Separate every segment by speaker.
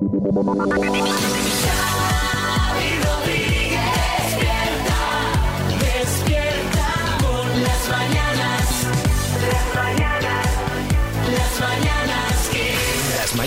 Speaker 1: Thank you.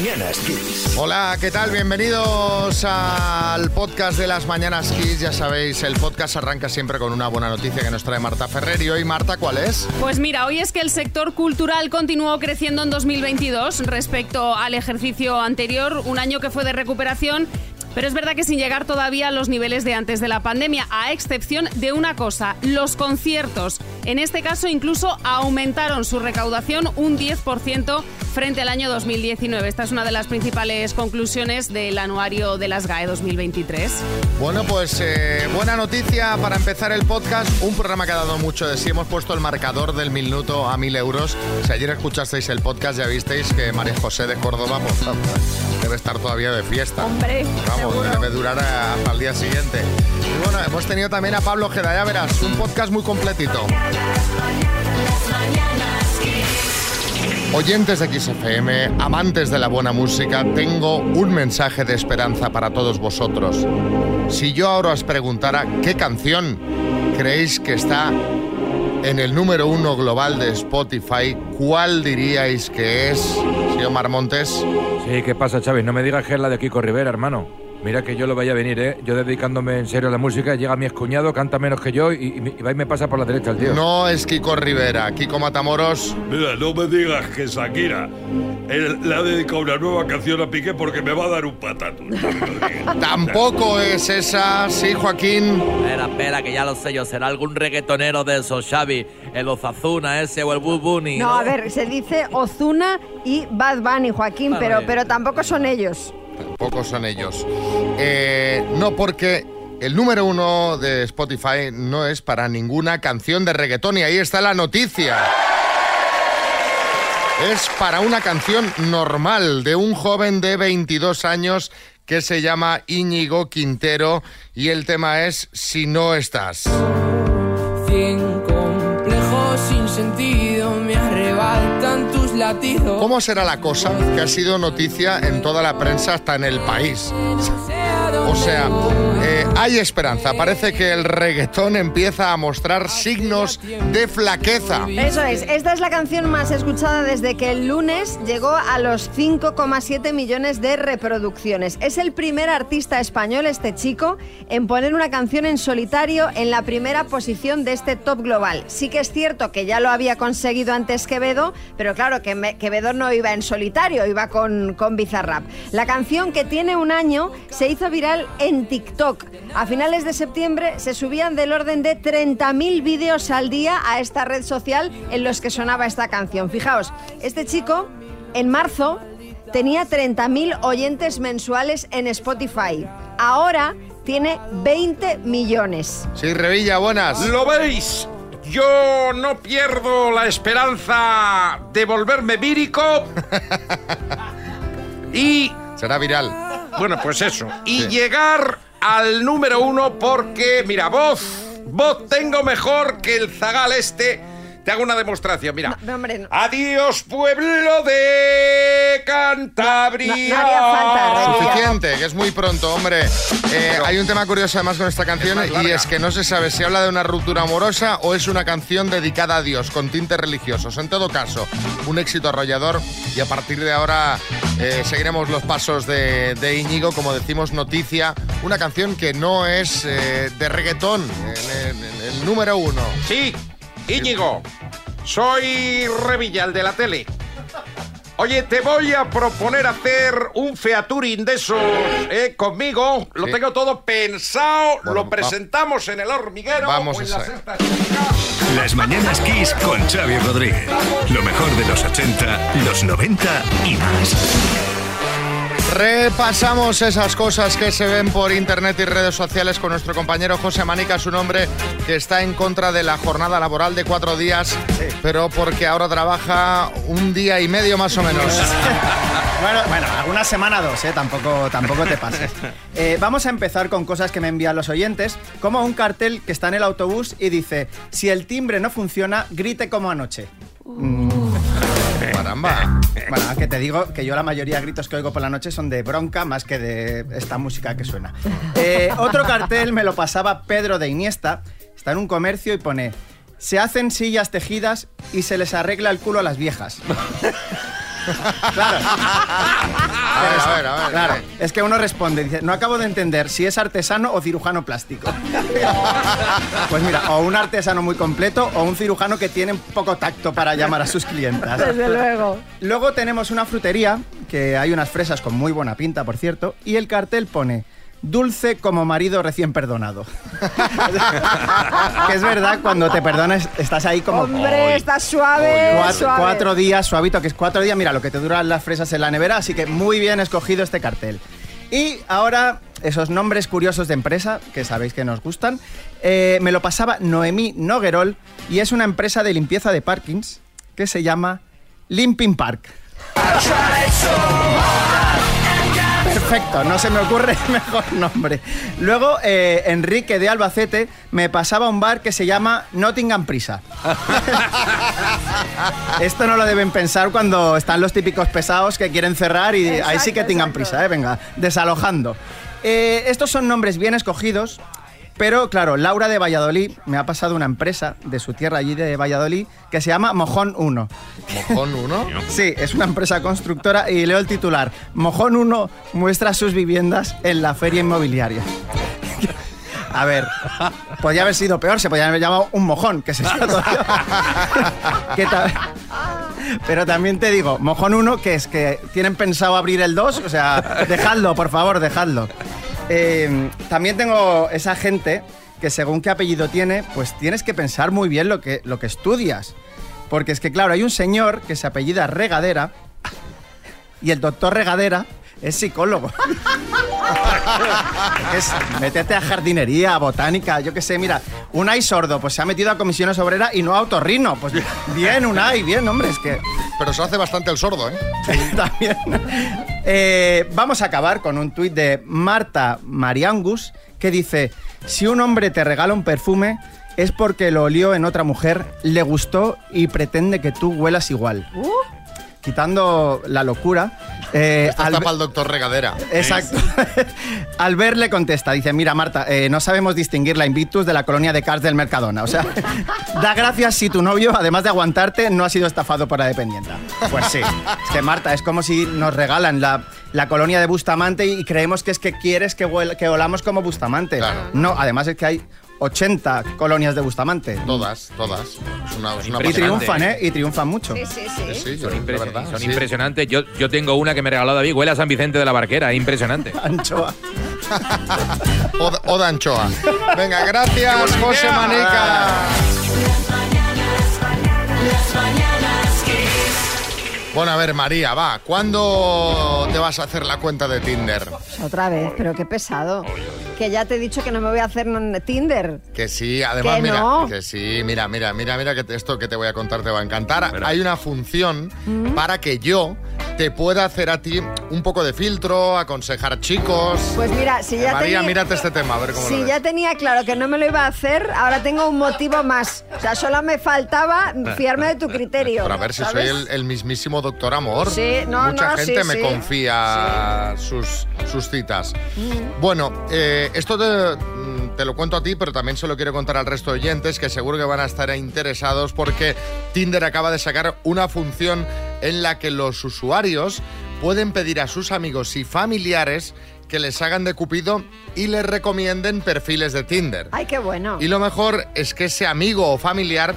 Speaker 1: Mañanas Kiss.
Speaker 2: Hola, ¿qué tal? Bienvenidos al podcast de las Mañanas Kiss. Ya sabéis, el podcast arranca siempre con una buena noticia que nos trae Marta Ferrer. Y hoy, Marta, ¿cuál es?
Speaker 3: Pues mira, hoy es que el sector cultural continuó creciendo en 2022 respecto al ejercicio anterior, un año que fue de recuperación. Pero es verdad que sin llegar todavía a los niveles de antes de la pandemia, a excepción de una cosa, los conciertos. En este caso incluso aumentaron su recaudación un 10% frente al año 2019. Esta es una de las principales conclusiones del anuario de las GAE 2023.
Speaker 2: Bueno, pues eh, buena noticia para empezar el podcast. Un programa que ha dado mucho de sí. Hemos puesto el marcador del minuto a mil euros. Si ayer escuchasteis el podcast, ya visteis que María José de Córdoba pues, debe estar todavía de fiesta.
Speaker 3: Hombre,
Speaker 2: Vamos,
Speaker 3: seguro.
Speaker 2: debe durar hasta el día siguiente. Y bueno, hemos tenido también a Pablo Ojeda, ya verás, un podcast muy completito. Oyentes de XFM, amantes de la buena música, tengo un mensaje de esperanza para todos vosotros. Si yo ahora os preguntara qué canción creéis que está en el número uno global de Spotify, ¿cuál diríais que es, señor Marmontes?
Speaker 4: Sí, ¿qué pasa, Xavi? No me digas que es la de Kiko Rivera, hermano. Mira que yo lo vaya a venir, ¿eh? Yo dedicándome en serio a la música, llega mi excuñado, canta menos que yo y, y- y va y me pasa por la derecha el tío.
Speaker 2: No es Kiko Rivera, Kiko Matamoros.
Speaker 5: Mira, no me digas que Shakira él le ha dedicado una nueva canción a Piqué porque me va a dar un patato.
Speaker 2: Tampoco es esa, sí, Joaquín.
Speaker 6: Espera, espera, que ya lo sé yo. Será algún reggaetonero de esos, Xavi. El Ozazuna ese o el Boo Bunny.
Speaker 7: No, a ver, se dice Ozuna y Bad Bunny, Joaquín, pero, pero tampoco son ellos.
Speaker 2: Tampoco son ellos. Eh, no, porque el número uno de Spotify no es para ninguna canción de reggaetón y ahí está la noticia. Es para una canción normal de un joven de 22 años que se llama Íñigo Quintero y el tema es Si no estás.
Speaker 8: Cien complejos sin sentido me arrebatan
Speaker 2: ¿Cómo será la cosa que ha sido noticia en toda la prensa hasta en el país? O sea, eh, hay esperanza. Parece que el reggaetón empieza a mostrar signos de flaqueza.
Speaker 7: Eso es, esta es la canción más escuchada desde que el lunes llegó a los 5,7 millones de reproducciones. Es el primer artista español, este chico, en poner una canción en solitario en la primera posición de este top global. Sí que es cierto que ya lo había conseguido antes Quevedo, pero claro que me- Quevedo no iba en solitario, iba con, con Bizarrap. La canción que tiene un año se hizo viral en TikTok. A finales de septiembre se subían del orden de 30.000 vídeos al día a esta red social en los que sonaba esta canción. Fijaos, este chico en marzo tenía 30.000 oyentes mensuales en Spotify. Ahora tiene 20 millones.
Speaker 2: Sí, Revilla, buenas.
Speaker 9: ¿Lo veis? Yo no pierdo la esperanza de volverme vírico y,
Speaker 2: Será viral.
Speaker 9: bueno, pues eso, y
Speaker 2: Sí.
Speaker 9: llegar al número uno porque, mira, voz, voz tengo mejor que el zagal este. Te hago una demostración, mira.
Speaker 7: No, hombre, no.
Speaker 9: Adiós, pueblo de Cantabria.
Speaker 7: No- no haría falta.
Speaker 2: Suficiente, que es muy pronto, hombre. Eh, hay un tema curioso además con esta canción
Speaker 9: Es
Speaker 2: y es que no se sabe si habla de una ruptura amorosa o es una canción dedicada a Dios, con tintes religiosos. En todo caso, un éxito arrollador y a partir de ahora eh, seguiremos los pasos de, de Íñigo, como decimos, noticia, una canción que no es eh, de reggaetón, en el número uno.
Speaker 9: Sí, Íñigo, soy Revilla, el de la tele. Oye, te voy a proponer hacer un featuring de esos eh, conmigo. Lo
Speaker 2: Sí.
Speaker 9: tengo todo pensado.
Speaker 2: Bueno,
Speaker 9: lo presentamos en el hormiguero.
Speaker 2: Vamos
Speaker 9: o en
Speaker 2: a
Speaker 9: la
Speaker 2: ser.
Speaker 9: sexta chica.
Speaker 10: Las mañanas Kiss con Xavi Rodríguez. Lo mejor de los 80, los 90 y más.
Speaker 2: Repasamos esas cosas que se ven por internet y redes sociales con nuestro compañero José Manica, su nombre, que está en contra de la jornada laboral de cuatro días, pero porque ahora trabaja un día y medio más o menos.
Speaker 11: Bueno, bueno, alguna semana dos, ¿eh? Tampoco, tampoco te pases. Eh, vamos a empezar con cosas que me envían los oyentes, como un cartel que está en el autobús y dice, si el timbre no funciona, grite como anoche.
Speaker 2: Caramba.
Speaker 11: Bueno, aunque te digo que yo la mayoría de gritos que oigo por la noche son de bronca más que de esta música que suena. Eh, otro cartel me lo pasaba Pedro de Iniesta. Está en un comercio y pone: Se hacen sillas tejidas y se les arregla el culo a las viejas. Claro.
Speaker 2: A ver, a ver, a ver.
Speaker 11: Claro, es que uno responde, dice, no acabo de entender si es artesano o cirujano plástico. Pues mira, o un artesano muy completo o un cirujano que tiene poco tacto para llamar a sus clientas.
Speaker 7: Desde luego.
Speaker 11: Luego tenemos una frutería, que hay unas fresas con muy buena pinta, por cierto, y el cartel pone dulce como marido recién perdonado. que es verdad, cuando te perdonas estás ahí como...
Speaker 7: Hombre, está suave,
Speaker 11: Cuatro,
Speaker 7: suave.
Speaker 11: cuatro días, suavito, que es cuatro días, mira lo que te duran las fresas en la nevera, así que muy bien escogido este cartel. Y ahora, esos nombres curiosos de empresa, que sabéis que nos gustan, eh, me lo pasaba Noemí Noguerol y es una empresa de limpieza de parkings que se llama Limping Park. Perfecto, no se me ocurre mejor nombre. Luego, eh, Enrique de Albacete me pasaba a un bar que se llama Nottingham Prisa. Esto no lo deben pensar cuando están los típicos pesados que quieren cerrar y ahí sí que tengan prisa, ¿eh? venga, desalojando. Eh, estos son nombres bien escogidos, pero claro, Laura de Valladolid me ha pasado una empresa de su tierra allí de Valladolid que se llama Mojón 1.
Speaker 2: ¿Mojón 1?
Speaker 11: Sí, es una empresa constructora y leo el titular. Mojón 1 muestra sus viviendas en la feria inmobiliaria. A ver, podría haber sido peor, se podría haber llamado un mojón, que se Pero también te digo, mojón 1, que es que tienen pensado abrir el 2, o sea, dejadlo, por favor, dejadlo. Eh, también tengo esa gente que según qué apellido tiene, pues tienes que pensar muy bien lo que, lo que estudias. Porque es que, claro, hay un señor que se apellida Regadera y el doctor Regadera es psicólogo. Es, métete a jardinería, a botánica, yo qué sé, mira, Unai sordo, pues se ha metido a comisiones obreras y no a otorrino. Pues bien, Unai, bien, hombre, es que
Speaker 2: Pero se hace bastante el sordo, ¿eh?
Speaker 11: también. Eh, vamos a acabar con un tuit de Marta Mariangus que dice: Si un hombre te regala un perfume, es porque lo olió en otra mujer, le gustó y pretende que tú huelas igual. Quitando la locura. eh,
Speaker 2: Esto
Speaker 11: al
Speaker 2: está para el doctor Regadera.
Speaker 11: Exacto. Albert le contesta, dice, mira Marta, eh, no sabemos distinguir la Invictus de la colonia de Cars del Mercadona. O sea, da gracias si tu novio, además de aguantarte, no ha sido estafado por la dependienta. Pues sí. Es que Marta, es como si nos regalan la, la colonia de Bustamante y creemos que es que quieres que, huel- que olamos como Bustamante.
Speaker 2: Claro.
Speaker 11: No, además es que hay 80 colonias de Bustamante.
Speaker 2: Todas, todas. Es una, es una
Speaker 11: Y triunfan, ¿eh? Y triunfan mucho.
Speaker 7: Sí, sí, sí.
Speaker 2: Sí, sí, yo,
Speaker 4: Son,
Speaker 2: de
Speaker 4: impres-
Speaker 2: verdad.
Speaker 4: son
Speaker 2: sí.
Speaker 4: impresionantes. Yo, yo tengo una que me regaló David, huele a San Vicente de la Barquera, impresionante.
Speaker 11: Anchoa.
Speaker 2: Oda, Oda Anchoa. Venga, gracias, José Manica.
Speaker 1: Las mañanas Kiss.
Speaker 2: Bueno, a ver, María, va. ¿Cuándo te vas a hacer la cuenta de Tinder?
Speaker 7: Otra vez, pero qué pesado. Que ya te he dicho que no me voy a hacer Tinder.
Speaker 2: Que sí, además,
Speaker 7: Que
Speaker 2: mira,
Speaker 7: no.
Speaker 2: que sí, mira, mira, mira, mira que esto que te voy a contar te va a encantar. Hay una función para que yo te pueda hacer a ti un poco de filtro, aconsejar chicos.
Speaker 7: Pues mira, si ya
Speaker 2: María,
Speaker 7: tenía-
Speaker 2: mírate este tema, a ver cómo lo
Speaker 7: Si
Speaker 2: ves.
Speaker 7: ya tenía claro que no me lo iba a hacer, ahora tengo un motivo más. O sea, solo me faltaba fiarme de tu criterio.
Speaker 2: Pero a ver si
Speaker 7: ¿sabes?
Speaker 2: soy el, el mismísimo doctor amor.
Speaker 7: Sí, no,
Speaker 2: Mucha
Speaker 7: no,
Speaker 2: gente
Speaker 7: sí,
Speaker 2: me
Speaker 7: sí.
Speaker 2: confía sus, sus citas. Bueno, eh, esto te, mm, te lo cuento a ti, pero también se lo quiero contar al resto de oyentes que seguro que van a estar interesados porque Tinder acaba de sacar una función en la que los usuarios pueden pedir a sus amigos y familiares que les hagan de cupido y les recomienden perfiles de Tinder.
Speaker 7: Ay, qué bueno.
Speaker 2: Y lo mejor es que ese amigo o familiar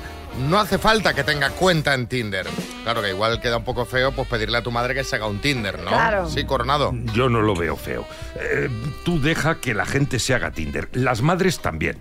Speaker 2: no hace falta que tenga cuenta en Tinder. Claro que igual queda un poco feo pues pedirle a tu madre que se haga un Tinder, ¿no?
Speaker 7: Claro.
Speaker 2: Sí, Coronado.
Speaker 5: Yo no lo veo feo. Eh, tú deja que la gente se haga Tinder. Las madres también.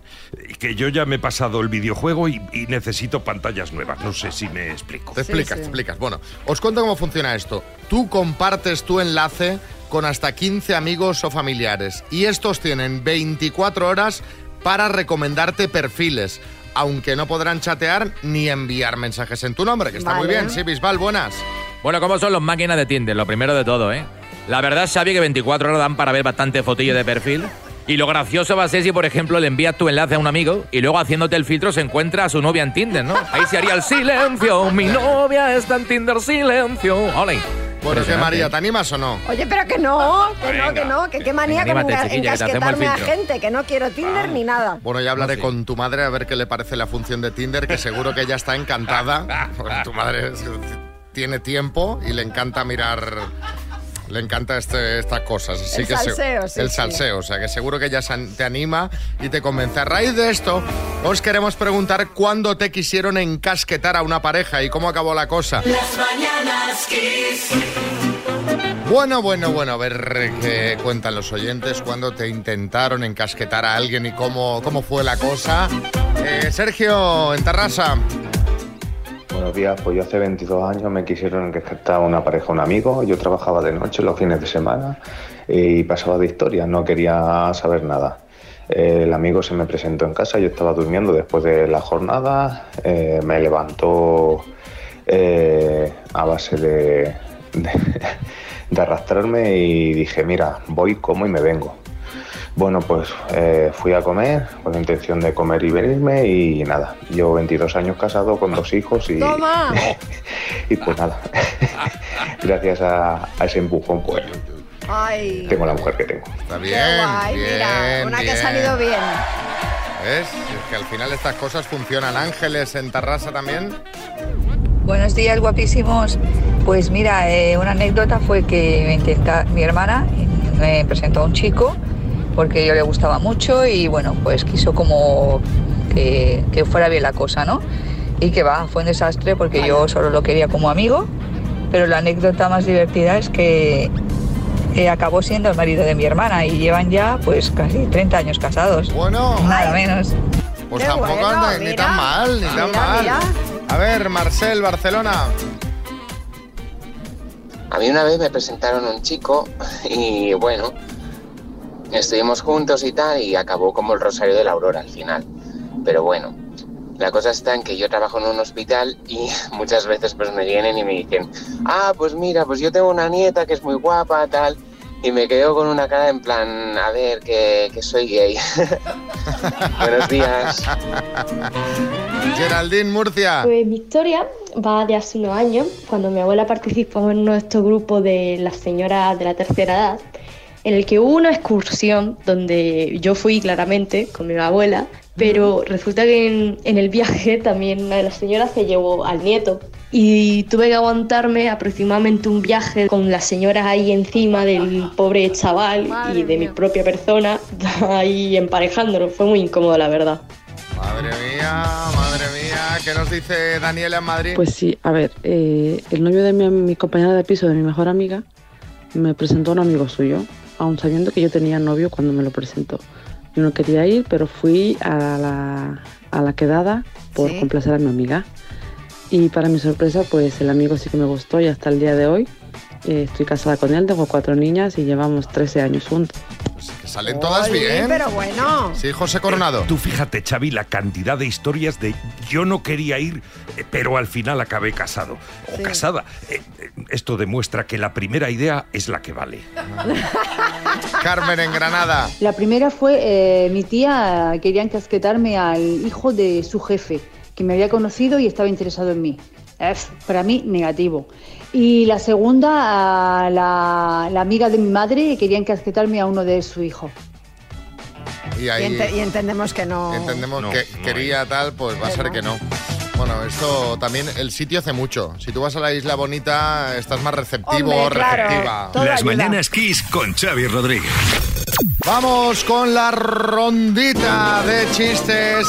Speaker 5: Y Que yo ya me he pasado el videojuego y, y necesito pantallas nuevas. No sé si me explico.
Speaker 2: Te explicas, te explicas. Bueno, os cuento cómo funciona esto. Tú compartes tu enlace con hasta 15 amigos o familiares y estos tienen 24 horas para recomendarte perfiles, aunque no podrán chatear ni enviar mensajes en tu nombre, que está muy bien. Sí, Bisbal, buenas.
Speaker 4: Bueno, ¿cómo son los máquinas de Tinder? Lo primero de todo, ¿eh? La verdad, Xavi, que 24 horas dan para ver bastante fotillo de perfil.
Speaker 6: Y lo gracioso va a ser si, por ejemplo, le envías tu enlace a un amigo y luego haciéndote el filtro se encuentra a su novia en Tinder, ¿no? Ahí se haría el silencio. Mi novia está en Tinder, silencio. Ole.
Speaker 2: Bueno, ¿qué. María? ¿Te animas o no?
Speaker 7: Oye, pero que no, que no, que no, que qué manía
Speaker 6: Anímate, el
Speaker 7: encasquetarme a gente, que no quiero Tinder ni nada.
Speaker 2: Bueno, ya hablaré con tu madre a ver qué le parece la función de Tinder, que seguro que ella está encantada. Porque tu madre tiene tiempo y le encanta mirar. Le encanta este- estas cosas. Así
Speaker 7: El
Speaker 2: que se-
Speaker 7: salseo, sí,
Speaker 2: El
Speaker 7: sí.
Speaker 2: salseo, o sea que seguro que ella te anima y te convence. A raíz de esto, os queremos preguntar cuándo te quisieron encasquetar a una pareja y cómo acabó la cosa.
Speaker 1: Las mañanas Kiss.
Speaker 2: Bueno, bueno, bueno, a ver qué cuentan los oyentes cuando te intentaron encasquetar a alguien y cómo, cómo fue la cosa. Eh, Sergio, en Tarrasa.
Speaker 12: Buenos días, pues yo hace 22 años me quisieron rescatar una pareja, un amigo. Yo trabajaba de noche los fines de semana y pasaba de historia, no quería saber nada. El amigo se me presentó en casa, yo estaba durmiendo después de la jornada, eh, me levantó eh, a base de, de, de arrastrarme y dije, mira, voy, como y me vengo. Bueno, pues eh, fui a comer con la intención de comer y venirme y nada, llevo 22 años casado con dos hijos y,
Speaker 7: ¡Toma!
Speaker 12: y pues nada, gracias a, a ese empujón pues
Speaker 7: Ay,
Speaker 12: tengo la mujer que tengo.
Speaker 2: Está bien,
Speaker 7: guay,
Speaker 2: bien,
Speaker 7: mira, una que ha salido bien.
Speaker 2: ¿Ves? Es que al final estas cosas funcionan. Ángeles en Tarrasa también.
Speaker 13: Buenos días, guapísimos. Pues mira, eh, una anécdota fue que me intenta, mi hermana me presentó a un chico porque yo le gustaba mucho y bueno, pues quiso como que, que fuera bien la cosa, ¿no? Y que va, fue un desastre porque yo solo lo quería como amigo, pero la anécdota más divertida es que eh, acabó siendo el marido de mi hermana y llevan ya pues casi 30 años casados.
Speaker 2: Bueno.
Speaker 13: Nada menos.
Speaker 2: Pues
Speaker 7: Qué
Speaker 2: tampoco
Speaker 7: bueno,
Speaker 2: anda ni tan mal, ni tan
Speaker 7: Mira,
Speaker 2: mal.
Speaker 7: mira.
Speaker 2: A ver, Marcel, Barcelona.
Speaker 14: A mí una vez me presentaron un chico y bueno, estuvimos juntos y tal y acabó como el Rosario de la Aurora al final. Pero bueno, la cosa está en que yo trabajo en un hospital y muchas veces pues me vienen y me dicen, ah, pues mira, pues yo tengo una nieta que es muy guapa, tal. Y me quedo con una cara en plan, a ver, que, que soy gay. Buenos días.
Speaker 2: Geraldine Murcia.
Speaker 15: Pues mi historia va de hace unos años, cuando mi abuela participó en nuestro grupo de las señoras de la tercera edad, en el que hubo una excursión donde yo fui claramente con mi abuela, pero resulta que en, en el viaje también una de las señoras se llevó al nieto. Y tuve que aguantarme aproximadamente un viaje con las señoras ahí encima del pobre chaval y de mi propia persona ahí emparejándolo. Fue muy incómodo, la verdad.
Speaker 2: Madre mía, madre mía. ¿Qué nos dice Daniela en Madrid?
Speaker 16: Pues sí, a ver, eh, el novio de mi, mi compañera de piso, de mi mejor amiga, me presentó a un amigo suyo, aun sabiendo que yo tenía novio cuando me lo presentó. Yo no quería ir, pero fui a la, a la quedada por
Speaker 7: Sí.
Speaker 16: complacer a mi amiga. Y para mi sorpresa, pues el amigo sí que me gustó y hasta el día de hoy eh, estoy casada con él, tengo cuatro niñas y llevamos 13 años juntos.
Speaker 2: Que salen todas
Speaker 7: Oye,
Speaker 2: bien.
Speaker 7: pero bueno.
Speaker 2: Sí, José Coronado.
Speaker 5: Tú fíjate, Xavi, la cantidad de historias de yo no quería ir, eh, pero al final acabé casado. O
Speaker 7: Sí.
Speaker 5: casada. Eh, eh, Esto demuestra que la primera idea es la que vale.
Speaker 2: Carmen en Granada.
Speaker 17: La primera fue eh, mi tía quería encasquetarme al hijo de su jefe, que me había conocido y estaba interesado en mí. Para mí, negativo. Y la segunda, a la, la amiga de mi madre quería encasquetarme a uno de su hijo.
Speaker 2: Y
Speaker 7: Y,
Speaker 2: ahí
Speaker 7: ente- y entendemos que no.
Speaker 2: entendemos
Speaker 5: No,
Speaker 2: que
Speaker 5: no
Speaker 2: quería tal, pues va a ser que no. Bueno, esto también, el sitio hace mucho. Si tú vas a la isla bonita, estás más receptivo,
Speaker 7: Hombre, claro.
Speaker 2: receptiva.
Speaker 10: Las
Speaker 7: ayuda.
Speaker 10: mañanas Kiss con Xavi Rodríguez.
Speaker 2: Vamos con la rondita de chistes.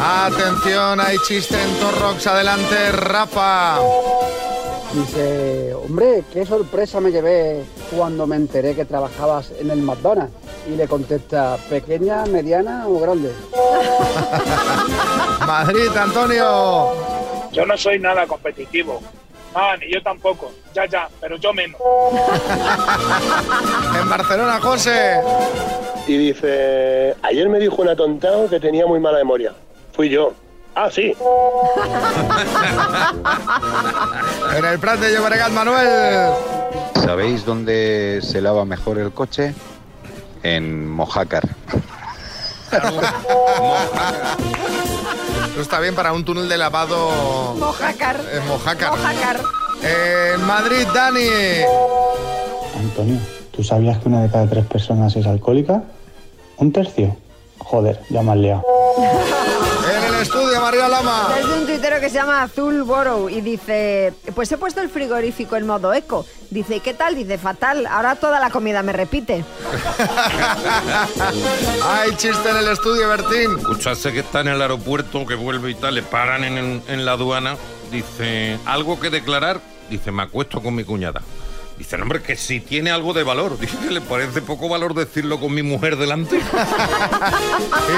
Speaker 2: Atención, hay chiste en Torrox. Adelante, Rafa.
Speaker 18: Dice, hombre, qué sorpresa me llevé cuando me enteré que trabajabas en el McDonald's. Y le contesta, ¿pequeña, mediana o grande?
Speaker 2: Madrid, Antonio.
Speaker 19: Yo no soy nada competitivo. Ah, ni yo tampoco. Ya, ya, pero yo menos.
Speaker 2: En Barcelona, José.
Speaker 20: Y dice, ayer me dijo un atontado que tenía muy mala memoria. Fui yo. Ah, sí.
Speaker 2: En el Prat de Llobregat, Manuel.
Speaker 21: ¿Sabéis dónde se lava mejor el coche?
Speaker 12: en Mojácar.
Speaker 2: Eso está bien para un túnel de lavado
Speaker 7: Mojácar.
Speaker 2: en Mojácar.
Speaker 7: Mojácar.
Speaker 2: En Madrid, Dani.
Speaker 21: Antonio, ¿tú sabías que una de cada tres personas es alcohólica? ¿Un tercio? Joder, ya me has liado.
Speaker 2: María Lama.
Speaker 7: Es de un tuitero que se llama Azul Borough y dice, pues he puesto el frigorífico en modo eco. Dice, ¿y qué tal? Dice, fatal, ahora toda la comida me repite.
Speaker 2: Hay chiste en el estudio, Bertín.
Speaker 9: Escuchaste que está en el aeropuerto, que vuelve y tal, le paran en, en la aduana. Dice, ¿algo que declarar? Dice, me acuesto con mi cuñada. Dice, hombre, que si tiene algo de valor. Dice le parece poco valor decirlo con mi mujer delante.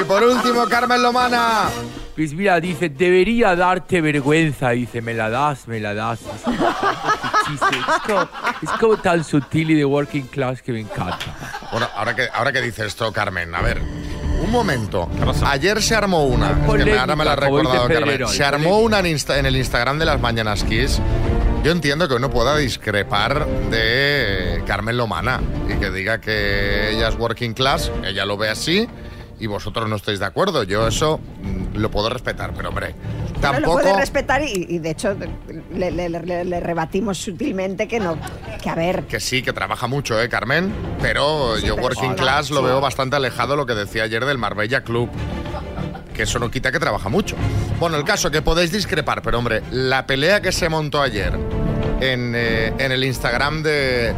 Speaker 2: Y por último, Carmen Lomana.
Speaker 22: Pues mira, dice, debería darte vergüenza. Dice, me la das, me la das. Es, un chiste. Es como, es como tan sutil y de working class que me encanta.
Speaker 2: Bueno, ahora que, ahora que dice esto, Carmen, a ver. Un momento. Ayer se armó una. Es que ahora me la ha recordado, Carmen. Se armó una en, Insta- en el Instagram de las Mañanas Kiss. Yo entiendo que uno pueda discrepar de Carmen Lomana y que diga que ella es working class, ella lo ve así y vosotros no estáis de acuerdo. Yo eso mm, lo puedo respetar, pero hombre,
Speaker 7: Bueno, lo
Speaker 2: tampoco...
Speaker 7: puede respetar y, y de hecho le, le- le- le rebatimos sutilmente que no, que a ver,
Speaker 2: Que sí, que trabaja mucho, ¿eh, Carmen? Pero yo
Speaker 7: pero
Speaker 2: Working
Speaker 7: sí,
Speaker 2: Class lo
Speaker 7: sí.
Speaker 2: veo bastante alejado de lo que decía ayer del Marbella Club. Que eso no quita que trabaja mucho. Bueno, el caso que podéis discrepar, pero hombre, la pelea que se montó ayer en, eh, en el Instagram de,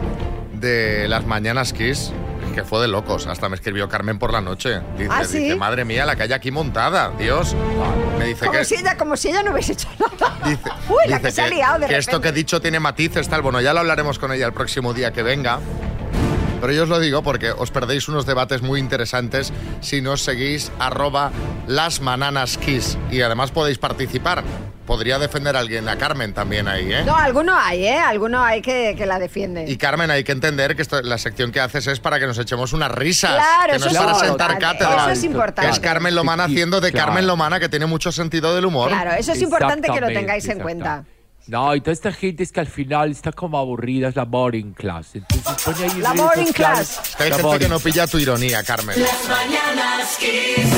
Speaker 2: de las Mañanas Kiss, que fue de locos. Hasta me escribió Carmen por la noche. Dice,
Speaker 7: ¿Ah, sí?
Speaker 2: dice madre mía, la que hay aquí montada, Dios. Me dice
Speaker 7: como
Speaker 2: que...
Speaker 7: si, ella, como si ella no hubiese hecho nada.
Speaker 2: Dice,
Speaker 7: Uy, la
Speaker 2: dice
Speaker 7: que se ha liado de
Speaker 2: que esto que he dicho tiene matices, tal. Bueno, ya lo hablaremos con ella el próximo día que venga. Pero yo os lo digo porque os perdéis unos debates muy interesantes si no seguís arroba las kiss. Y además podéis participar. Podría defender a alguien, a Carmen también ahí, ¿eh?
Speaker 7: No, alguno hay, ¿eh? Alguno hay que, que la defiende.
Speaker 2: Y Carmen, hay que entender que esto- la sección que haces es para que nos echemos unas risas.
Speaker 7: Claro,
Speaker 2: que no
Speaker 7: eso
Speaker 2: es
Speaker 7: es
Speaker 2: para
Speaker 7: importante,
Speaker 2: sentar cátedra.
Speaker 7: eso es importante.
Speaker 2: Que es Carmen Lomana haciendo de
Speaker 22: Claro.
Speaker 2: Carmen Lomana, que tiene mucho sentido del humor.
Speaker 7: Claro, eso es importante que lo tengáis en cuenta.
Speaker 22: No, y toda esta gente es que al final está como aburrida, es la boring class. Entonces pone ahí
Speaker 7: La boring class.
Speaker 2: Es que hay
Speaker 22: la
Speaker 2: gente que no pilla tu ironía, Carmen.
Speaker 1: Las mañanas Kiss.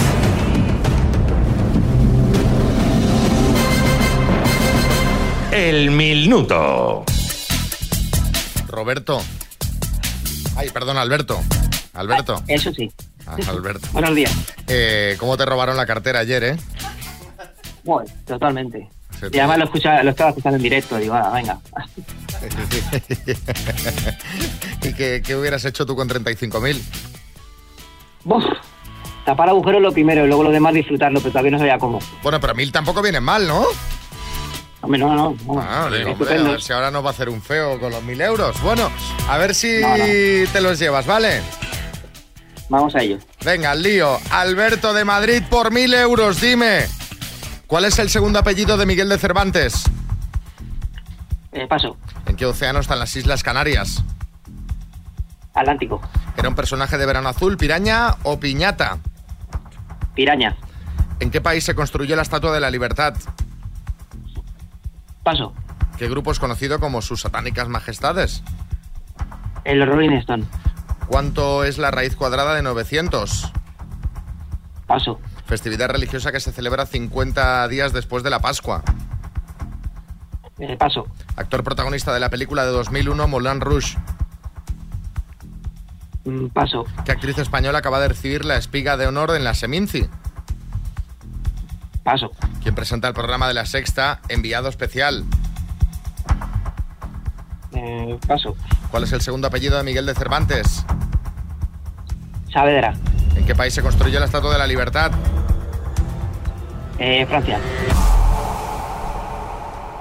Speaker 9: El minuto.
Speaker 2: Roberto. Ay, perdón, Alberto. Alberto.
Speaker 23: Eso sí.
Speaker 2: Ah, Alberto.
Speaker 23: Buenos días.
Speaker 2: Eh, ¿Cómo te robaron la cartera ayer, eh?
Speaker 23: Bueno, totalmente. Y además lo, escucha, lo estaba escuchando en directo. Digo, ah, venga.
Speaker 2: ¿Y qué, qué hubieras hecho tú con 35.000?
Speaker 23: Buf, tapar agujeros lo primero y luego lo demás disfrutarlo, pero todavía no sabía cómo.
Speaker 2: Bueno, pero 1.000 tampoco vienen mal, ¿no?
Speaker 23: Hombre, no, no. no.
Speaker 2: Ah, digo, hombre, a ver si ahora nos va a hacer un feo con los 1.000 euros. Bueno, a ver si
Speaker 23: No, no.
Speaker 2: te los llevas, ¿vale?
Speaker 23: Vamos a ello.
Speaker 2: Venga, al lío. Alberto de Madrid por 1.000 euros, dime. ¿Cuál es el segundo apellido de Miguel de Cervantes?
Speaker 23: Eh, paso.
Speaker 2: ¿En qué océano están las Islas Canarias?
Speaker 23: Atlántico.
Speaker 2: ¿Era un personaje de Verano Azul, piraña o piñata?
Speaker 23: Piraña.
Speaker 2: ¿En qué país se construyó la Estatua de la Libertad?
Speaker 23: Paso.
Speaker 2: ¿Qué grupo es conocido como sus satánicas majestades?
Speaker 23: El Rolling Stone.
Speaker 2: ¿Cuánto es la raíz cuadrada de 900?
Speaker 23: Paso.
Speaker 2: Festividad religiosa que se celebra 50 días después de la Pascua.
Speaker 23: Eh, paso.
Speaker 2: Actor protagonista de la película de 2001 Moulin Rouge.
Speaker 23: Mm, paso.
Speaker 2: ¿Qué actriz española acaba de recibir la espiga de honor en la Seminci?
Speaker 23: Paso.
Speaker 2: ¿Quién presenta el programa de la Sexta Enviado Especial?
Speaker 23: Eh, paso.
Speaker 2: ¿Cuál es el segundo apellido de Miguel de Cervantes?
Speaker 23: Saavedra.
Speaker 2: ¿En qué país se construyó la Estatua de la Libertad?
Speaker 23: Eh, Francia.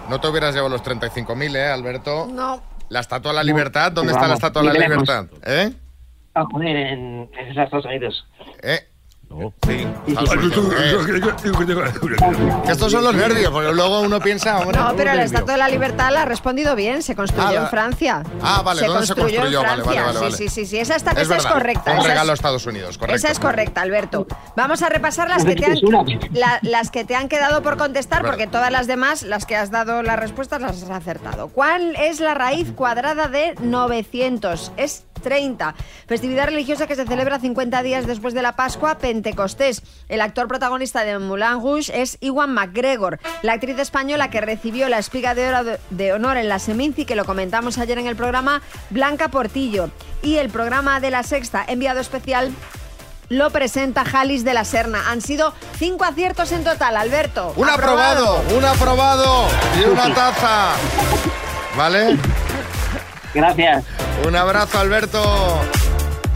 Speaker 2: No te hubieras llevado los 35.000, ¿eh, Alberto?
Speaker 7: No.
Speaker 2: ¿La Estatua de la Libertad? ¿Dónde
Speaker 23: Vamos,
Speaker 2: está la Estatua de la. Libertad? ¿Eh?
Speaker 23: Ah, joder, en, en Estados Unidos.
Speaker 2: ¿Eh?
Speaker 4: No.
Speaker 2: Sí. Que estos son los nervios, porque luego uno piensa... hombre,
Speaker 7: No, pero la. Estatua de la Libertad la ha respondido bien, se construyó
Speaker 2: Ah,
Speaker 7: en Francia.
Speaker 2: Ah, vale, ¿dónde se construyó?
Speaker 7: en Francia.
Speaker 2: vale, vale, vale.
Speaker 7: Sí, sí, sí, sí, esa, esta-
Speaker 2: Es
Speaker 7: esa es correcta.
Speaker 2: un
Speaker 7: esa es-
Speaker 2: regalo a Estados Unidos, correcto.
Speaker 7: Esa es correcta, Alberto. Vamos a repasar las que te han, la- las que te han quedado por contestar, porque todas las demás, las que has dado las respuestas, las has acertado. ¿Cuál es la raíz cuadrada de 900? Es 30. Festividad religiosa que se celebra 50 días después de la Pascua, Pentecostés. El actor protagonista de Moulin Rouge es Iwan McGregor. La actriz española que recibió la espiga de oro de- honor en la Seminci, que lo comentamos ayer en el programa, Blanca Portillo. Y el programa de la Sexta, enviado especial, lo presenta Jalis de la Serna. Han sido cinco aciertos en total, Alberto.
Speaker 2: Un aprobado, un aprobado y una taza. ¿Vale?
Speaker 23: Gracias.
Speaker 2: Un abrazo, Alberto.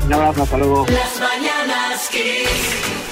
Speaker 23: Un abrazo, hasta luego.
Speaker 1: Las mañanas Kiss.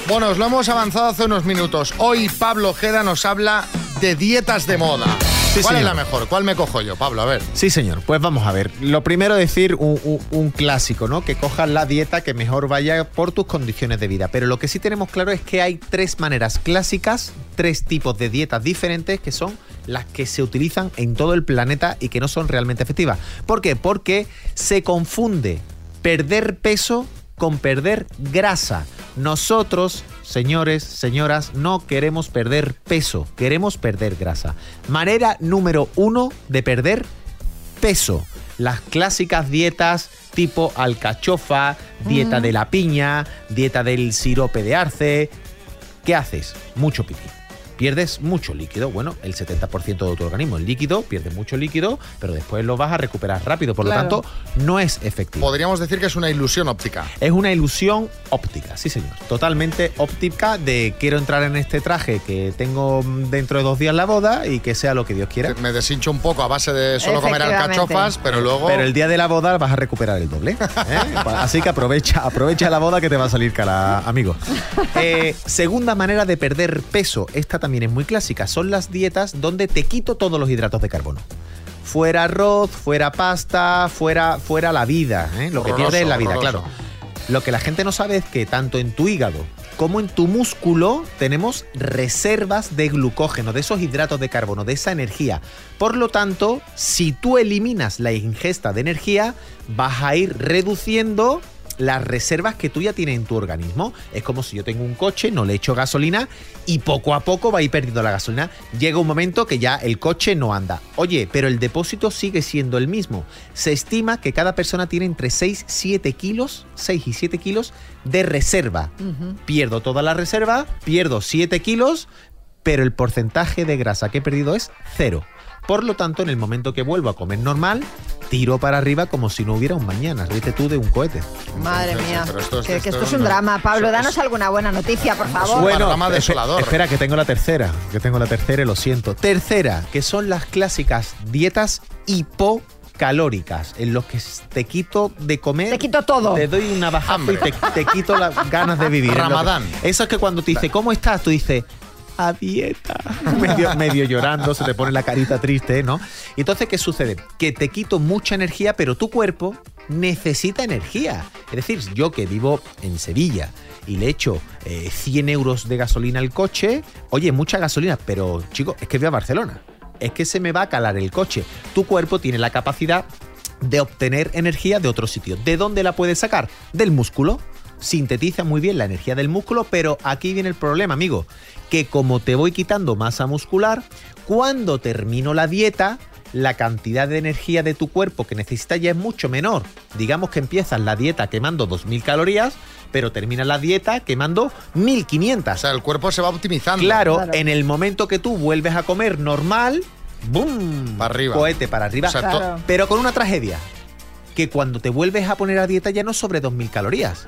Speaker 2: Bueno, os lo hemos avanzado hace unos minutos. Hoy Pablo Ojeda nos habla de dietas de moda.
Speaker 24: Sí,
Speaker 2: ¿Cuál es la mejor? ¿Cuál me cojo yo, Pablo? A ver.
Speaker 24: Sí, señor. Pues vamos a ver. Lo primero decir un, un- un clásico, ¿no? Que cojas la dieta que mejor vaya por tus condiciones de vida. Pero lo que sí tenemos claro es que hay tres maneras clásicas, tres tipos de dietas diferentes que son las que se utilizan en todo el planeta y que no son realmente efectivas. ¿Por qué? Porque se confunde perder peso con perder grasa. Nosotros, señores, señoras, no queremos perder peso, queremos perder grasa. Manera número uno de perder peso. Las clásicas dietas tipo alcachofa, dieta de la piña, dieta del sirope de arce. ¿Qué haces? Mucho pipí. Pierdes mucho líquido. Bueno, el 70% de tu organismo es líquido, pierdes mucho líquido, pero después lo vas a recuperar rápido. Por
Speaker 2: Claro.
Speaker 24: lo tanto, no es efectivo.
Speaker 2: Podríamos decir que es una ilusión óptica.
Speaker 24: Es una ilusión óptica, sí señor. Totalmente óptica de quiero entrar en este traje que tengo dentro de dos días la boda y que sea lo que Dios quiera.
Speaker 2: Me deshincho un poco a base de solo comer alcachofas, pero luego...
Speaker 24: Pero el día de la boda vas a recuperar el doble. ¿eh? Así que aprovecha, aprovecha la boda que te va a salir cara, amigo. Eh, segunda manera de perder peso, esta también es muy clásica, son las dietas donde te quito todos los hidratos de carbono. Fuera arroz, fuera pasta, fuera, fuera la vida, ¿eh? lo que pierdes es la vida,
Speaker 2: horroroso.
Speaker 24: claro. Lo que la gente no sabe es que tanto en tu hígado como en tu músculo tenemos reservas de glucógeno, de esos hidratos de carbono, de esa energía. Por lo tanto, si tú eliminas la ingesta de energía, vas a ir reduciendo las reservas que tú ya tienes en tu organismo. Es como si yo tengo un coche, no le echo gasolina y poco a poco va a ir perdiendo la gasolina. Llega un momento que ya el coche no anda. Oye, pero el depósito sigue siendo el mismo. Se estima que cada persona tiene entre 6 y 7 kilos, 6 y 7 kilos de reserva. Pierdo toda la reserva, pierdo 7 kilos, pero el porcentaje de grasa que he perdido es cero. Por lo tanto, en el momento que vuelvo a comer normal, tiro para arriba como si no hubiera un mañana. Ríete tú de un cohete.
Speaker 7: Madre mía.
Speaker 2: esto es-
Speaker 7: que, que
Speaker 2: esto
Speaker 7: es un drama. Pablo, danos alguna buena noticia, por favor.
Speaker 24: Bueno, espe- espera, que tengo la tercera, que tengo la tercera y lo siento. Tercera, que son las clásicas dietas hipocalóricas, en los que te quito de comer. Te
Speaker 7: quito todo.
Speaker 24: Te doy una bajada y te, te quito las ganas de vivir.
Speaker 2: Ramadán.
Speaker 24: Eso es que cuando te dice, ¿cómo estás? Tú dices, dieta. medio, medio llorando, se te pone la carita triste, ¿no? Entonces, ¿qué sucede? Que te quito mucha energía, pero tu cuerpo necesita energía. Es decir, yo que vivo en Sevilla y le echo eh, 100 euros de gasolina al coche, oye, mucha gasolina, pero chico, es que voy a Barcelona. Es que se me va a calar el coche. Tu cuerpo tiene la capacidad de obtener energía de otro sitio. ¿De dónde la puedes sacar? Del músculo. Sintetiza muy bien la energía del músculo, pero aquí viene el problema, amigo, que como te voy quitando masa muscular, cuando termino la dieta, la cantidad de energía de tu cuerpo que necesita ya es mucho menor. Digamos que empiezas la dieta quemando 2.000 calorías, pero terminas la dieta quemando 1.500. O
Speaker 2: sea, el cuerpo se va optimizando.
Speaker 24: Claro,
Speaker 2: Claro.
Speaker 24: en el momento que tú vuelves a comer normal, ¡boom!
Speaker 2: Para arriba.
Speaker 24: Cohete para arriba.
Speaker 2: O sea, to- Claro.
Speaker 24: Pero con una tragedia. Que cuando te vuelves a poner a dieta ya no es sobre 2.000 calorías.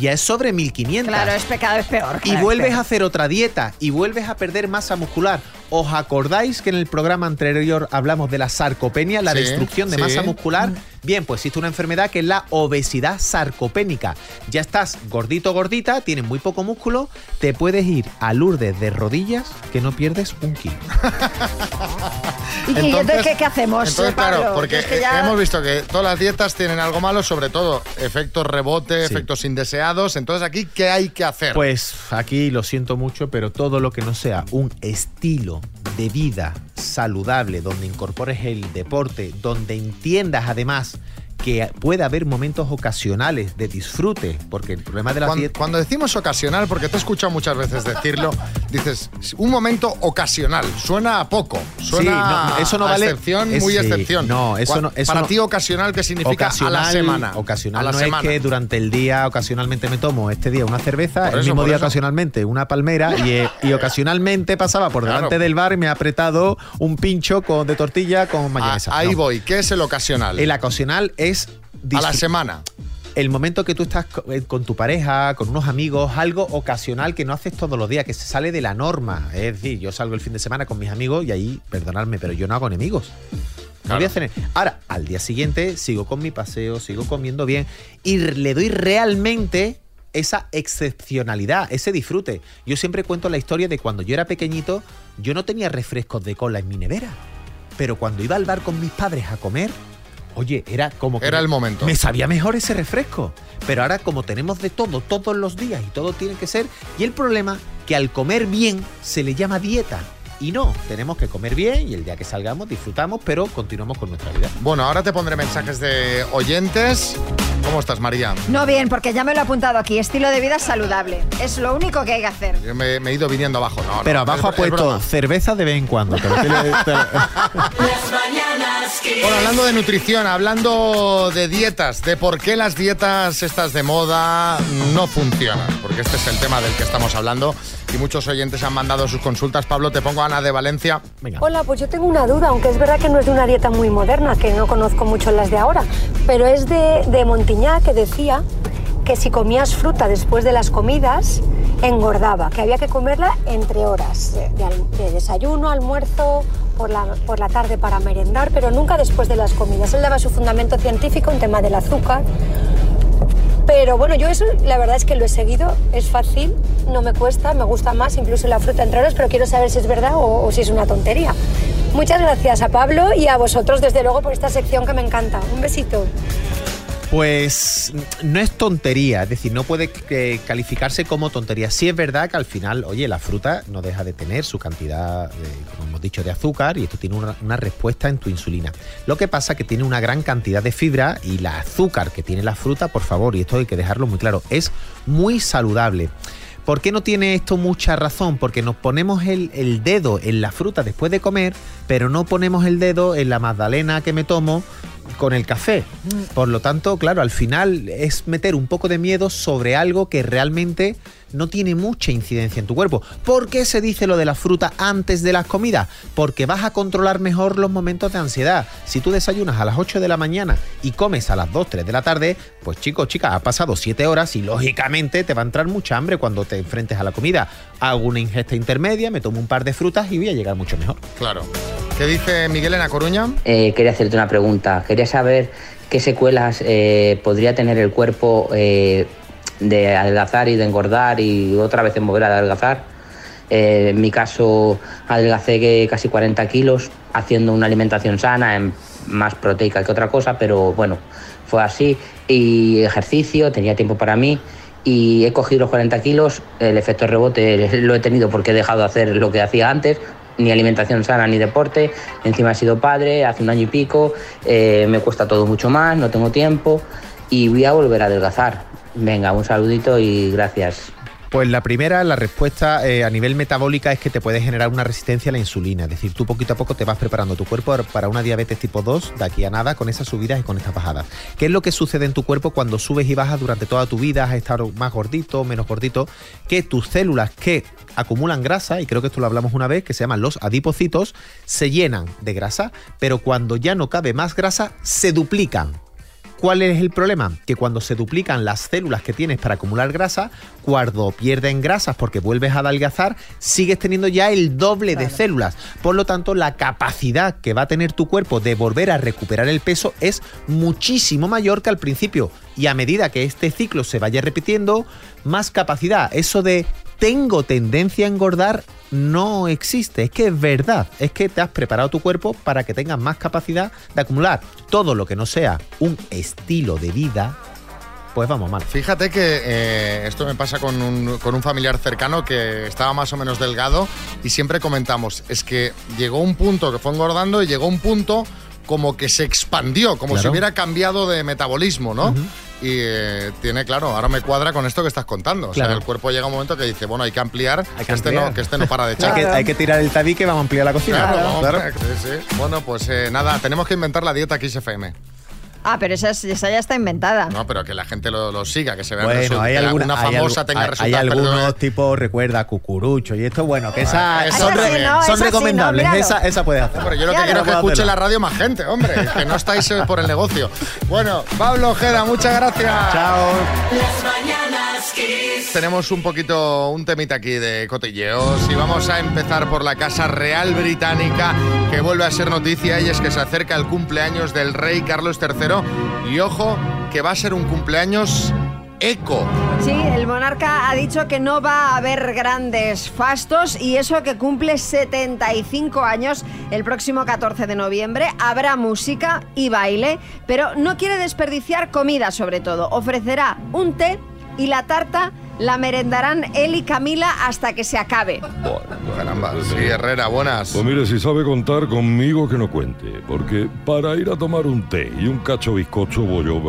Speaker 24: Ya es sobre 1.500.
Speaker 7: Claro, es pecado, es peor.
Speaker 24: Y vuelves
Speaker 7: peor.
Speaker 24: a hacer otra dieta y vuelves a perder masa muscular. ¿Os acordáis que en el programa anterior hablamos de la sarcopenia, la
Speaker 2: Sí,
Speaker 24: destrucción de
Speaker 2: sí.
Speaker 24: masa muscular? Bien, pues existe una enfermedad que es la obesidad sarcopénica. Ya estás gordito, gordita, tienes muy poco músculo, te puedes ir a Lourdes de rodillas que no pierdes un kilo.
Speaker 7: ¿Y, entonces qué, qué hacemos?
Speaker 2: Entonces,
Speaker 7: Pablo?
Speaker 2: claro, porque
Speaker 7: Es que ya-
Speaker 2: hemos visto que todas las dietas tienen algo malo, sobre todo efectos rebote, efectos indeseados. Entonces, aquí, ¿qué hay que hacer?
Speaker 24: Pues aquí lo siento mucho, pero todo lo que no sea un estilo de vida saludable, donde incorpores el deporte, donde entiendas además que puede haber momentos ocasionales de disfrute, porque el problema de la
Speaker 2: Cuando,
Speaker 24: dieta...
Speaker 2: cuando decimos ocasional, porque te he escuchado muchas veces decirlo, dices un momento ocasional. Suena a poco. Suena
Speaker 24: Sí, no, eso no
Speaker 2: a
Speaker 24: vale.
Speaker 2: excepción,
Speaker 24: Es-
Speaker 2: muy excepción.
Speaker 24: no, eso no- eso
Speaker 2: Para
Speaker 24: no-
Speaker 2: ti, ocasional, ¿qué significa a la semana?
Speaker 24: Ocasional
Speaker 2: a la
Speaker 24: no
Speaker 2: semana.
Speaker 24: es que durante el día ocasionalmente me tomo este día una cerveza, el mismo día
Speaker 2: eso.
Speaker 24: ocasionalmente una palmera y, eh, y ocasionalmente pasaba por
Speaker 2: Claro.
Speaker 24: delante del bar y me ha apretado un pincho con, de tortilla con mayonesa.
Speaker 2: Ah, ahí
Speaker 24: No.
Speaker 2: voy. ¿Qué es el ocasional?
Speaker 24: El ocasional es...
Speaker 2: a la semana.
Speaker 24: el momento que tú estás eh, con tu pareja, con unos amigos, algo ocasional que no haces todos los días, que se sale de la norma. Es decir, yo salgo el fin de semana con mis amigos y ahí, perdonadme, pero yo no hago enemigos. No voy a hacer- Ahora, al día siguiente sigo con mi paseo, sigo comiendo bien y le doy realmente esa excepcionalidad, ese disfrute. Yo siempre cuento la historia de cuando yo era pequeñito, yo no tenía refrescos de cola en mi nevera. Pero cuando iba al bar con mis padres a comer, oye, era como que
Speaker 2: Era el momento.
Speaker 24: Me sabía mejor ese refresco. Pero ahora como tenemos de todo todos los días y todo tiene que ser, y el problema que al comer bien se le llama dieta. Y no, tenemos que comer bien y el día que salgamos disfrutamos, pero continuamos con nuestra vida.
Speaker 2: Bueno, ahora te pondré mensajes de oyentes. ¿Cómo estás, María?
Speaker 7: No bien, porque ya me lo he apuntado aquí. Estilo de vida saludable. Es lo único que hay que hacer.
Speaker 2: Yo me, me he ido viniendo abajo. No, no,
Speaker 24: Pero abajo ha puesto cerveza de vez en cuando. pero te lo- te lo-.
Speaker 2: Bueno, hablando de nutrición, hablando de dietas, de por qué las dietas estas de moda no funcionan, porque este es el tema del que estamos hablando y muchos oyentes han mandado sus consultas. Pablo, te pongo a Ana de Valencia.
Speaker 25: Hola, pues yo tengo una duda, aunque es verdad que no es de una dieta muy moderna, que no conozco mucho las de ahora, pero es de, Montiñá que decía que si comías fruta después de las comidas, engordaba, que había que comerla entre horas, de desayuno, almuerzo, por la, por la tarde para merendar, pero nunca después de las comidas. Él daba su fundamento científico en tema del azúcar. Pero bueno, yo eso la verdad es que lo he seguido, es fácil, no me cuesta, me gusta más incluso la fruta entre horas, pero quiero saber si es verdad o, o si es una tontería. Muchas gracias a Pablo y a vosotros desde luego por esta sección que me encanta. Un besito.
Speaker 24: Pues no es tontería, es decir, no puede eh, calificarse como tontería. Sí es verdad que al final, oye, la fruta no deja de tener su cantidad, de, como hemos dicho, de azúcar y esto tiene una, respuesta en tu insulina. Lo que pasa que tiene una gran cantidad de fibra y la azúcar que tiene la fruta, por favor, y esto hay que dejarlo muy claro, es muy saludable. ¿Por qué no tiene esto mucha razón? Porque nos ponemos el, el dedo en la fruta después de comer, pero no ponemos el dedo en la magdalena que me tomo con el café. Por lo tanto, claro, al final es meter un poco de miedo sobre algo que realmente no tiene mucha incidencia en tu cuerpo. ¿Por qué se dice lo de la fruta antes de las comidas? Porque vas a controlar mejor los momentos de ansiedad. Si tú desayunas a las 8 de la mañana y comes a las 2, 3 de la tarde, pues chicos, chicas, ha pasado 7 horas y lógicamente te va a entrar mucha hambre cuando te enfrentes a la comida. Hago una ingesta intermedia, me tomo un par de frutas y voy a llegar mucho mejor.
Speaker 2: Claro. ¿Qué dice Miguel en A Coruña?
Speaker 23: Eh, quería hacerte una pregunta. Quería saber qué secuelas eh, podría tener el cuerpo eh, de adelgazar y de engordar y otra vez en volver a adelgazar. Eh, en mi caso, adelgacé casi 40 kilos haciendo una alimentación sana, en- más proteica que otra cosa, pero bueno, fue así. Y ejercicio, tenía tiempo para mí y he cogido los 40 kilos. El efecto rebote lo he tenido porque he dejado de hacer lo que hacía antes, ni alimentación sana ni deporte. Encima he sido padre hace un año y pico, eh, me cuesta todo mucho más, no tengo tiempo y voy a volver a adelgazar. Venga, un saludito y gracias.
Speaker 24: Pues la primera, la respuesta eh, a nivel metabólica es que te puede generar una resistencia a la insulina. Es decir, tú poquito a poco te vas preparando tu cuerpo para una diabetes tipo 2 de aquí a nada con esas subidas y con estas bajadas. ¿Qué es lo que sucede en tu cuerpo cuando subes y bajas durante toda tu vida? Has estado más gordito, menos gordito. Que tus células que acumulan grasa, y creo que esto lo hablamos una vez, que se llaman los adipocitos, se llenan de grasa, pero cuando ya no cabe más grasa, se duplican. ¿Cuál es el problema? Que cuando se duplican las células que tienes para acumular grasa, cuando pierden grasas porque vuelves a adelgazar, sigues teniendo ya el doble de células. Por lo tanto, la capacidad que va a tener tu cuerpo de volver a recuperar el peso es muchísimo mayor que al principio. Y a medida que este ciclo se vaya repitiendo, más capacidad. Eso de tengo tendencia a engordar no existe. Es que es verdad. Es que te has preparado tu cuerpo para que tengas más capacidad de acumular todo lo que no sea un estilo de vida. Pues vamos mal.
Speaker 2: Fíjate que eh, esto me pasa con un, con un familiar cercano que estaba más o menos delgado y siempre comentamos, es que llegó un punto que fue engordando y llegó un punto como que se expandió, como si hubiera cambiado de metabolismo, ¿no? Y eh, tiene, claro, ahora me cuadra con esto que estás contando. O sea, el cuerpo llega un momento que dice, bueno, hay que ampliar, que,
Speaker 24: que
Speaker 2: este, no, que este no para de
Speaker 24: Hay
Speaker 2: echar.
Speaker 24: que, hay que tirar el tabique, vamos a ampliar la cocina.
Speaker 2: Claro, vamos,
Speaker 24: Claro.
Speaker 2: sí, sí. Bueno, pues eh, nada, tenemos que inventar la dieta XFM.
Speaker 7: Ah, pero esa, es- esa ya está inventada.
Speaker 2: No, pero que la gente lo, lo siga, que se vea
Speaker 24: Bueno, hay
Speaker 2: que
Speaker 24: alguna,
Speaker 2: una
Speaker 24: hay
Speaker 2: famosa tenga
Speaker 24: hay- hay
Speaker 2: resultados. pero-
Speaker 24: algunos tipos, recuerda, cucurucho y esto, bueno, que esa,
Speaker 2: Esa
Speaker 24: son,
Speaker 2: sí,
Speaker 24: re-
Speaker 2: no,
Speaker 24: son
Speaker 2: esa sí,
Speaker 24: recomendables.
Speaker 2: no,
Speaker 24: esa, esa puedes hacer.
Speaker 2: Pero yo lo que quiero es que escuche la radio más gente, hombre, que no estáis eh, por el negocio. Bueno, Pablo Ojeda, muchas gracias.
Speaker 24: Chao.
Speaker 2: Tenemos un poquito, un temita aquí de cotilleos y vamos a empezar por la Casa Real Británica que vuelve a ser noticia y es que se acerca el cumpleaños del rey Carlos III y ojo que va a ser un cumpleaños eco.
Speaker 7: Sí, el monarca ha dicho que no va a haber grandes fastos y eso que cumple 75 años el próximo 14 de noviembre. Habrá música y baile, pero no quiere desperdiciar comida sobre todo. Ofrecerá un té y la tarta la merendarán él y Camila hasta que se acabe.
Speaker 2: Caramba, sí, Herrera, buenas.
Speaker 5: Pues mire, si sabe contar conmigo que no cuente, porque para ir a tomar un té y un cacho bizcocho, voy yo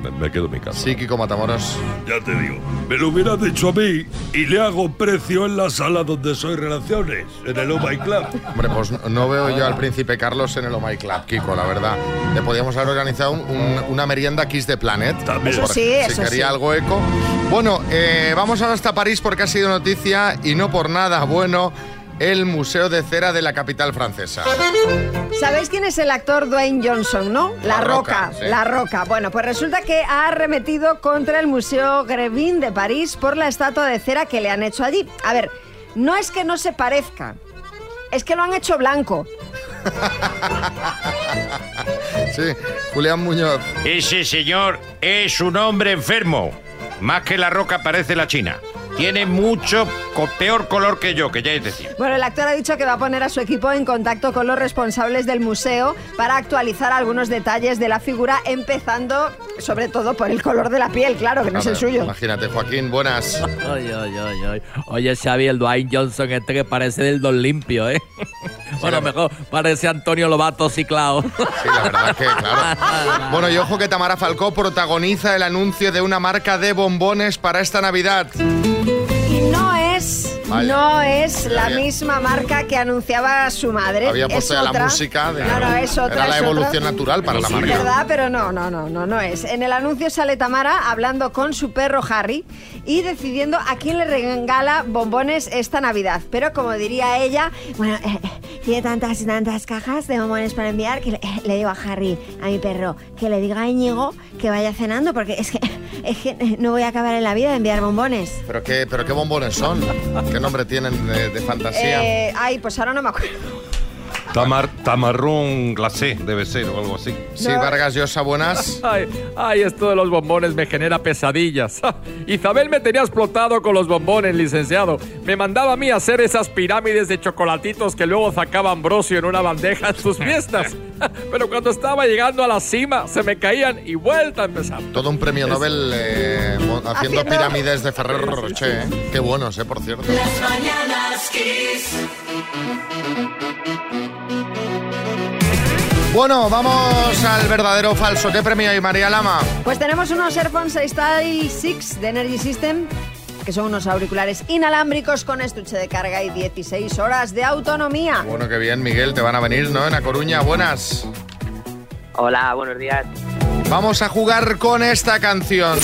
Speaker 5: me, quedo en mi casa.
Speaker 2: Sí, Kiko Matamoros.
Speaker 5: Ya te digo, me lo hubiera dicho a mí y le hago precio en la sala donde soy relaciones, en el Oh My Club.
Speaker 2: Hombre, pues no- veo yo al príncipe Carlos en el Oh My Club, Kiko, la verdad. Le podíamos haber organizado un- un- una merienda Kiss de Planet.
Speaker 5: También.
Speaker 7: Eso sí,
Speaker 2: Si
Speaker 7: eso
Speaker 2: quería
Speaker 7: sí.
Speaker 2: algo eco. Bueno, eh, vamos ahora hasta París porque ha sido noticia y no por nada bueno el Museo de Cera de la capital francesa.
Speaker 7: ¿Sabéis quién es el actor Dwayne Johnson, no? La,
Speaker 2: La
Speaker 7: Roca,
Speaker 2: Roca, sí.
Speaker 7: La Roca. Bueno, pues resulta que ha arremetido contra el Museo Grévin de París por la estatua de cera que le han hecho allí. A ver, no es que no se parezca, es que lo han hecho blanco.
Speaker 2: Sí, Julián Muñoz.
Speaker 9: Ese señor es un hombre enfermo. Más que la roca parece la china. Tiene mucho co- peor color que yo, que ya es decir.
Speaker 7: Bueno, el actor ha dicho que va a poner a su equipo en contacto con los responsables del museo para actualizar algunos detalles de la figura, empezando sobre todo por el color de la piel, claro, que no es el suyo.
Speaker 2: Imagínate, Joaquín, buenas.
Speaker 22: Ay, ay, ay, ay. Oye, Xavi, el Dwayne Johnson este que parece del Don Limpio, ¿eh? Bueno, mejor parece Antonio Lobato ciclado.
Speaker 2: Sí, la verdad es que, claro. Bueno, y ojo que Tamara Falcó protagoniza el anuncio de una marca de bombones para esta Navidad.
Speaker 7: Y no es,
Speaker 2: Vaya.
Speaker 7: no es la
Speaker 2: Había-
Speaker 7: misma marca que anunciaba su madre.
Speaker 2: Había
Speaker 7: es
Speaker 2: puesto ya la
Speaker 7: otra.
Speaker 2: música de-
Speaker 7: No, no, es otra.
Speaker 2: Era la
Speaker 7: es otra.
Speaker 2: evolución natural para la
Speaker 7: Sí,
Speaker 2: marca.
Speaker 7: verdad, pero no, no, no, no, no es. En el anuncio sale Tamara hablando con su perro Harry y decidiendo a quién le regala bombones esta Navidad. Pero como diría ella, bueno, eh, eh, tiene tantas y tantas cajas de bombones para enviar que le, eh, le digo a Harry, a mi perro, que le diga a Íñigo que vaya cenando porque es que, es que no voy a acabar en la vida de enviar bombones.
Speaker 2: ¿Pero qué, pero qué bombones son? ¿Qué nombre tienen de, de fantasía?
Speaker 7: Ay, pues ahora no me acuerdo.
Speaker 9: Tamar, tamarrón glacé, debe ser, o algo así.
Speaker 2: Sí, Vargas Llosa, buenas.
Speaker 22: Ay, ay, esto de los bombones me genera pesadillas. Isabel me tenía explotado con los bombones, licenciado. Me mandaba a mí a hacer esas pirámides de chocolatitos que luego sacaba Ambrosio en una bandeja en sus fiestas. Pero cuando estaba llegando a la cima, se me caían y vuelta a empezar.
Speaker 2: Todo un premio Nobel eh, mo- haciendo
Speaker 22: Haciendo-
Speaker 2: pirámides de Ferrero Rocher. ¿eh? Qué buenos, ¿eh? Por cierto.
Speaker 1: Las mañanas Kiss.
Speaker 2: Bueno, vamos al verdadero o falso. ¿Qué premio hay, María Lama?
Speaker 7: Pues tenemos unos Airphones Style 6 de Energy System, que son unos auriculares inalámbricos con estuche de carga y 16 horas de autonomía.
Speaker 2: Bueno, qué bien, Miguel. Te van a venir, ¿no? En A Coruña. Buenas.
Speaker 26: Hola, buenos días.
Speaker 2: Vamos a jugar con esta canción.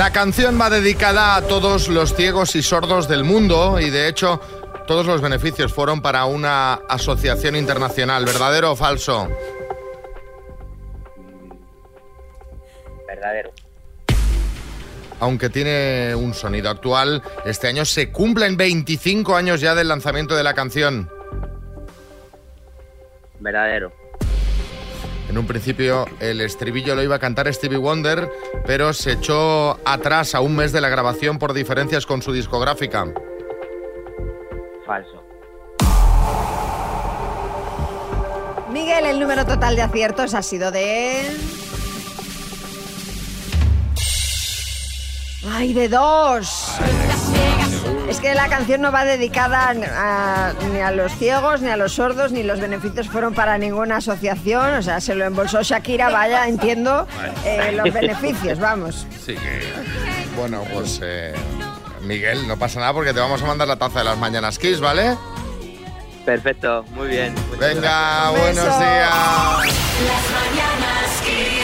Speaker 2: La canción va dedicada a todos los ciegos y sordos del mundo y de hecho todos los beneficios fueron para una asociación internacional. ¿Verdadero o falso?
Speaker 26: Verdadero.
Speaker 2: Aunque tiene un sonido actual, este año se cumplen 25 años ya del lanzamiento de la canción.
Speaker 26: Verdadero.
Speaker 2: En un principio el estribillo lo iba a cantar Stevie Wonder, pero se echó atrás a un mes de la grabación por diferencias con su discográfica.
Speaker 26: Falso.
Speaker 7: Miguel, el número total de aciertos ha sido de... ¡Ay, de dos! Es que la canción no va dedicada a- ni a los ciegos, ni a los sordos, ni los beneficios fueron para ninguna asociación. O sea, se lo embolsó Shakira, vaya, entiendo eh, los beneficios, vamos.
Speaker 2: Sí que... Bueno, pues eh, Miguel, no pasa nada porque te vamos a mandar la taza de las mañanas Kiss, ¿vale?
Speaker 26: Perfecto, muy bien.
Speaker 2: Venga,
Speaker 26: gracias.
Speaker 2: buenos días.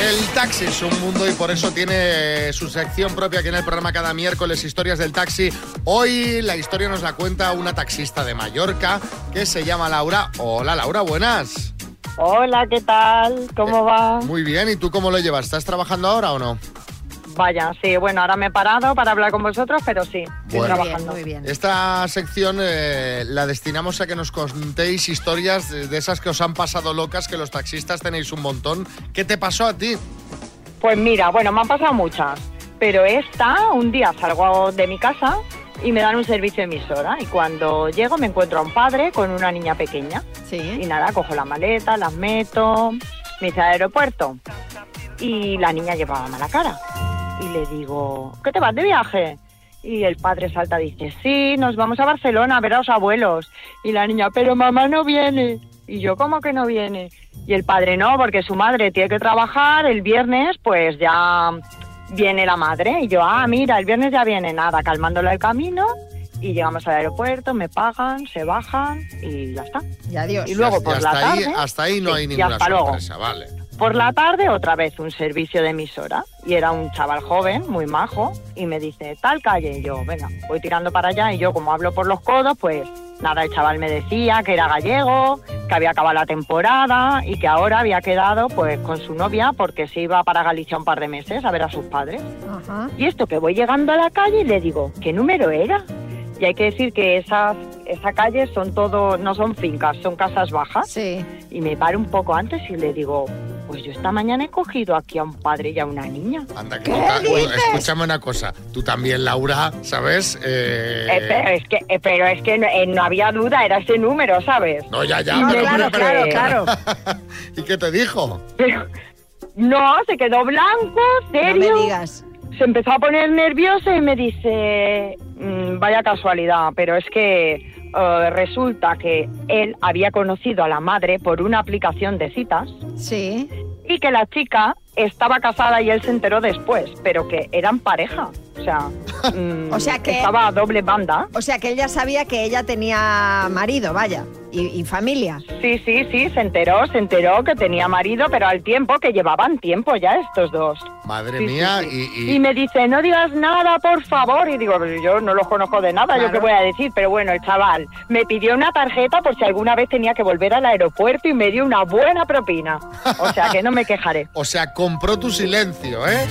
Speaker 2: El taxi es un mundo y por eso tiene su sección propia aquí en el programa cada miércoles, Historias del Taxi. Hoy la historia nos la cuenta una taxista de Mallorca que se llama Laura. Hola Laura, buenas.
Speaker 27: Hola, ¿qué tal? ¿Cómo va?
Speaker 2: Muy bien, ¿y tú cómo lo llevas? ¿Estás trabajando ahora o no?
Speaker 27: Vaya, sí, bueno, ahora me he parado para hablar con vosotros, pero sí, estoy
Speaker 2: Bueno.
Speaker 27: trabajando.
Speaker 2: Esta sección eh, la destinamos a que nos contéis historias de, de esas que os han pasado locas, que los taxistas tenéis un montón. ¿Qué te pasó a ti?
Speaker 27: Pues mira, bueno, me han pasado muchas, pero esta, un día salgo de mi casa y me dan un servicio emisora y cuando llego me encuentro a un padre con una niña pequeña. Y nada, cojo la maleta, las meto, me dice al aeropuerto y la niña llevaba mala cara. Y le digo, ¿qué te vas de viaje? Y el padre salta y dice, sí, nos vamos a Barcelona a ver a los abuelos. Y la niña, pero mamá no viene. Y yo, ¿cómo que no viene? Y el padre, no, porque su madre tiene que trabajar, el viernes pues ya viene la madre. Y yo, ah, mira, el viernes ya viene, nada, calmándole el camino. Y llegamos al aeropuerto, me pagan, se bajan y ya está.
Speaker 7: Y adiós.
Speaker 27: Y luego
Speaker 2: Y
Speaker 27: por
Speaker 2: hasta
Speaker 27: la
Speaker 2: ahí,
Speaker 27: tarde...
Speaker 2: hasta ahí no
Speaker 27: Sí,
Speaker 2: hay ninguna
Speaker 27: luego.
Speaker 2: sorpresa, vale.
Speaker 27: Por la tarde otra vez un servicio de emisora y era un chaval joven, muy majo, y me dice, tal calle, y yo, venga, voy tirando para allá y yo como hablo por los codos, pues nada, el chaval me decía que era gallego, que había acabado la temporada y que ahora había quedado pues con su novia porque se iba para Galicia un par de meses a ver a sus padres. Y esto que voy llegando a la calle y le digo, ¿qué número era? Y hay que decir que esas, esa calle son todo, no son fincas, son casas bajas. Y me paro un poco antes y le digo, pues yo esta mañana he cogido aquí a un padre y a una niña.
Speaker 2: Anda, que bueno, escúchame una cosa. Tú también, Laura, ¿sabes? Eh,
Speaker 27: Eh, pero es que, eh, pero es que no, eh, no había duda, era ese número, ¿sabes?
Speaker 2: No, ya, ya.
Speaker 27: Me
Speaker 2: pero-
Speaker 27: dice-
Speaker 2: pero- ¿Y qué te dijo?
Speaker 27: No, se quedó blanco, serio. Se empezó a poner nervioso y me dice, "Mm, vaya casualidad, pero es que resulta que él había conocido a la madre por una aplicación de citas.
Speaker 7: Sí.
Speaker 27: Y que la chica estaba casada y él se enteró después, pero que eran pareja. O sea, mm,
Speaker 7: O sea que-
Speaker 27: estaba a doble banda.
Speaker 7: O sea que él ya sabía que ella tenía marido, vaya, y, y familia.
Speaker 27: Sí, sí, sí, se enteró, se enteró que tenía marido, pero al tiempo que llevaban tiempo ya estos dos.
Speaker 2: Madre
Speaker 27: Sí,
Speaker 2: mía,
Speaker 27: sí.
Speaker 2: y,
Speaker 27: Y me dice, no digas nada, por favor. Y digo, "Pero yo no los conozco de nada, yo qué voy a decir. Pero bueno, el chaval me pidió una tarjeta por si alguna vez tenía que volver al aeropuerto y me dio una buena propina. O sea que no me quejaré.
Speaker 2: O sea, compró tu silencio, ¿eh?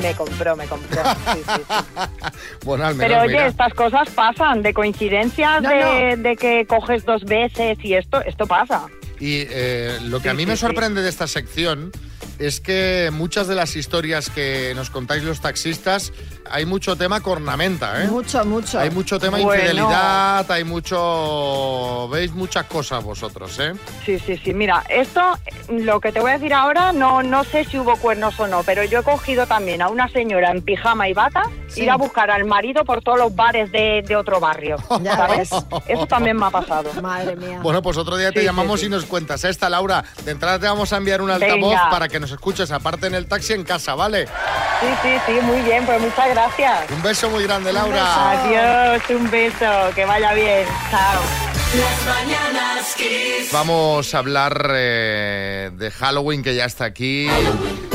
Speaker 27: Me compró, me compró. Sí, sí, sí.
Speaker 2: Bueno, al menos,
Speaker 27: Pero oye,
Speaker 2: mira.
Speaker 27: estas cosas pasan, de coincidencias,
Speaker 7: No,
Speaker 27: de, de que coges dos veces y esto, esto pasa.
Speaker 2: Y eh, lo que a mí
Speaker 27: Sí,
Speaker 2: me
Speaker 27: sí,
Speaker 2: sorprende de esta sección es que muchas de las historias que nos contáis los taxistas, hay mucho tema cornamenta, ¿eh?
Speaker 7: Mucho, mucho.
Speaker 2: Hay mucho tema
Speaker 27: Bueno.
Speaker 2: infidelidad, hay mucho... Veis muchas cosas vosotros, ¿eh?
Speaker 27: Sí, sí, sí. Mira, esto, lo que te voy a decir ahora, no, no sé si hubo cuernos o no, pero yo he cogido también a una señora en pijama y bata
Speaker 7: Sí.
Speaker 27: ir a buscar al marido por todos los bares de, de otro barrio.
Speaker 7: Ya
Speaker 27: ¿Sabes?
Speaker 7: ves.
Speaker 27: Eso también me ha pasado.
Speaker 7: Madre mía.
Speaker 2: Bueno, pues otro día te
Speaker 27: Sí,
Speaker 2: llamamos
Speaker 27: sí, sí.
Speaker 2: y nos cuentas. Esta, Laura, de entrada te vamos a enviar un altavoz
Speaker 27: Venga.
Speaker 2: para que nos escuches, aparte en el taxi en casa, ¿vale?
Speaker 27: Sí, sí, sí, muy bien, pues muchas gracias.
Speaker 2: Un beso muy grande, Laura.
Speaker 27: Adiós, un beso, que vaya bien. Chao.
Speaker 1: Las mañanas Kiss.
Speaker 2: Vamos a hablar eh, de Halloween que ya está aquí.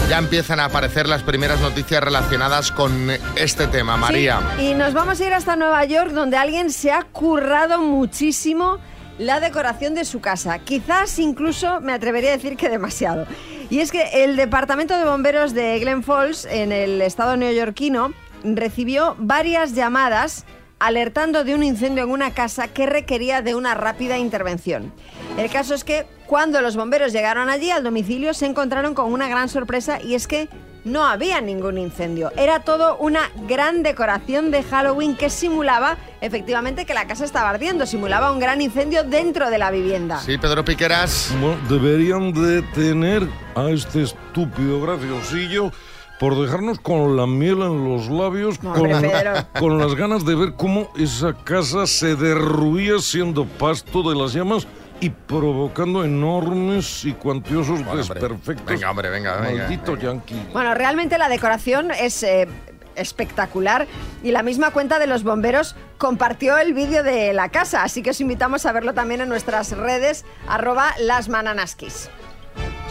Speaker 2: Ya empiezan a aparecer las primeras noticias relacionadas con este tema, María.
Speaker 7: Sí, y nos vamos a ir hasta Nueva York, donde alguien se ha currado muchísimo la decoración de su casa. Quizás incluso me atrevería a decir que demasiado. Y es que el Departamento de Bomberos de Glen Falls, en el estado neoyorquino, recibió varias llamadas alertando de un incendio en una casa que requería de una rápida intervención. El caso es que cuando los bomberos llegaron allí al domicilio se encontraron con una gran sorpresa y es que no había ningún incendio. Era todo una gran decoración de Halloween que simulaba efectivamente que la casa estaba ardiendo, simulaba un gran incendio dentro de la vivienda.
Speaker 2: Sí, Pedro Piqueras.
Speaker 5: Bueno, deberían de tener a este estúpido graciosillo por dejarnos con la miel en los labios,
Speaker 7: No,
Speaker 5: con, las ganas de ver cómo esa casa se derruía siendo pasto de las llamas y provocando enormes y cuantiosos desperfectos.
Speaker 2: Venga, hombre, venga, venga,
Speaker 5: Maldito yankee.
Speaker 7: Bueno, realmente la decoración es eh, espectacular y la misma cuenta de los bomberos compartió el vídeo de la casa, así que os invitamos a verlo también en nuestras redes, arroba lasmananaskis.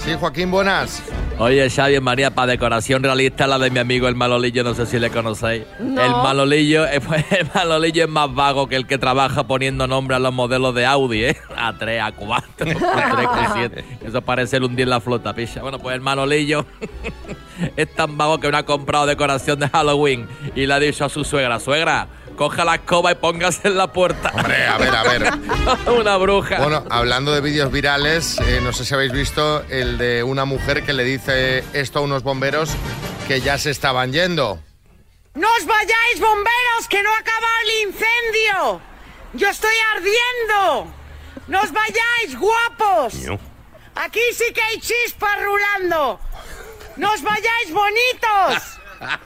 Speaker 2: Sí, Joaquín, buenas.
Speaker 22: Oye, Xavi, María, para decoración realista, la de mi amigo el Malolillo, no sé si le conocéis.
Speaker 7: No.
Speaker 22: El Malolillo, el Malolillo es más vago que el que trabaja poniendo nombre a los modelos de Audi, ¿eh? A 3, a 4, a 3, a 7. Eso parece el hundir la flota, picha. Bueno, pues el Manolillo es tan vago que no ha comprado decoración de Halloween y le ha dicho a su suegra, suegra, coja la escoba y póngase en la puerta.
Speaker 2: Hombre, a ver, a ver.
Speaker 22: Una bruja.
Speaker 2: Bueno, hablando de vídeos virales, eh, no sé si habéis visto el de una mujer que le dice esto a unos bomberos que ya se estaban yendo.
Speaker 28: ¡No os vayáis, bomberos, que no ha acabado el incendio! ¡Yo estoy ardiendo! ¡No os vayáis, guapos! Aquí sí que hay chispas rulando. ¡No os vayáis, bonitos!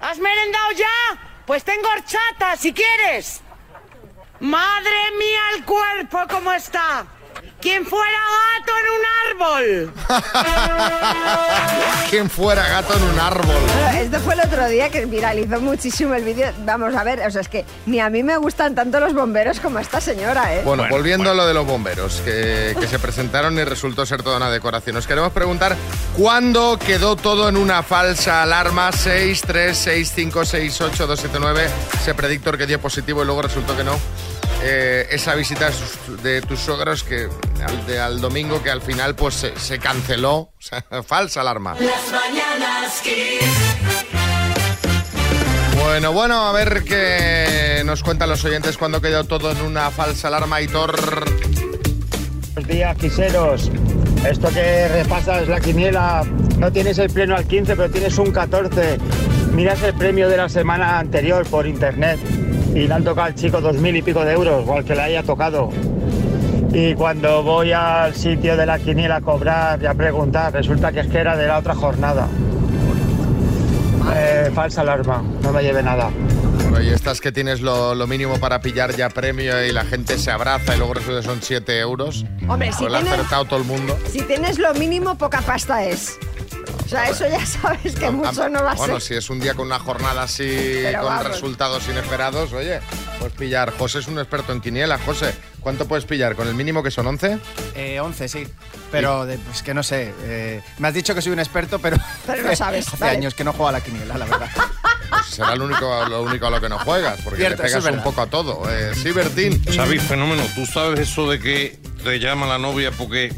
Speaker 28: ¿Has merendado ya? Pues tengo horchata, si quieres. ¡Madre mía, el cuerpo cómo está! ¿Quién fuera gato en un árbol?
Speaker 2: ¿Quién fuera gato en un árbol?
Speaker 7: Bueno, este fue el otro día que viralizó muchísimo el vídeo. Vamos a ver, o sea, es que ni a mí me gustan tanto los bomberos como esta señora, ¿eh?
Speaker 2: Bueno, volviendo a lo de los bomberos, que, que se presentaron y resultó ser toda una decoración. Os queremos preguntar cuándo quedó todo en una falsa alarma 636568279, ese predictor que dio positivo y luego resultó que no. Eh, esa visita de tus suegros que al, de- al domingo que al final pues se, canceló, falsa alarma.
Speaker 1: Las mañanas.
Speaker 2: Bueno, bueno, a ver qué nos cuentan los oyentes cuando quedó todo en una falsa alarma Thor.
Speaker 29: Buenos días, quiseros. Esto que repasas la quiniela, no tienes el pleno al 15, pero tienes un 14. Miras el premio de la semana anterior por internet y le han tocado al chico dos mil y pico de euros, o al que le haya tocado. Y cuando voy al sitio de la quiniela a cobrar y a preguntar, resulta que es que era de la otra jornada. Eh, falsa alarma, no me lleve nada.
Speaker 2: Bueno, y estas que tienes lo, lo mínimo para pillar ya premio y la gente se abraza y luego resulta que son 7 euros.
Speaker 7: Hombre, si
Speaker 2: Pues lo ha
Speaker 7: tienes-
Speaker 2: acertado todo el mundo.
Speaker 7: Si tienes lo mínimo, poca pasta es. O sea, eso ya sabes que mucho no va a
Speaker 2: Bueno,
Speaker 7: ser.
Speaker 2: si es un día con una jornada así,
Speaker 7: Pero
Speaker 2: con
Speaker 7: vamos.
Speaker 2: resultados inesperados, oye, puedes pillar. José es un experto en quiniela. José, ¿cuánto puedes pillar? ¿Con el mínimo que son 11?
Speaker 30: Eh, 11, sí. Pero de- pues que no sé. eh, me has dicho que soy un experto, pero.
Speaker 7: Pero no sabes,
Speaker 30: Hace
Speaker 7: vale.
Speaker 30: años que no juego a la quiniela, la verdad.
Speaker 2: Pues será lo único, lo único a lo que no juegas, porque
Speaker 30: Cierto,
Speaker 2: le pegas
Speaker 30: es
Speaker 2: un poco a todo. Eh, sí, Bertín.
Speaker 9: Xavi, fenómeno, tú sabes eso de que te llama la novia porque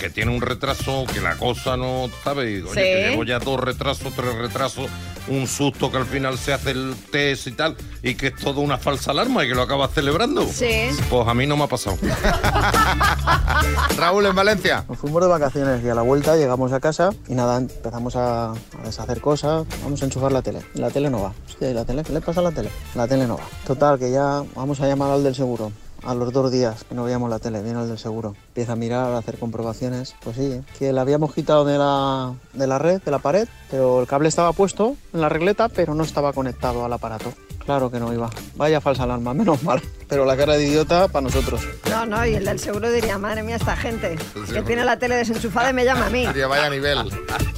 Speaker 9: que tiene un retraso, que la cosa no, ¿sabes? Oye,
Speaker 7: Sí.
Speaker 9: que llevo ya dos retrasos, tres retrasos, un susto que al final se hace el test y tal, y que es todo una falsa alarma y que lo acabas celebrando.
Speaker 7: Sí.
Speaker 9: Pues a mí no me ha pasado.
Speaker 2: Raúl, en Valencia.
Speaker 31: Nos fuimos de vacaciones y a la vuelta llegamos a casa y nada, empezamos a, a deshacer cosas, vamos a enchufar la tele. La tele no va. Hostia, ¿y la tele? ¿Qué le pasa a la tele? La tele no va. Total, que ya vamos a llamar al del seguro. A los dos días que no veíamos la tele, viene el del seguro. Empieza a mirar, a hacer comprobaciones. Pues sí, que la habíamos quitado de la, de la red, de la pared, pero el cable estaba puesto en la regleta, pero no estaba conectado al aparato. Claro que no iba. Vaya falsa alarma, menos mal. Pero la cara de idiota para nosotros.
Speaker 7: No, no, y el del seguro diría, madre mía, esta gente que tiene la tele desenchufada y me llama a mí.
Speaker 2: Diría, vaya nivel.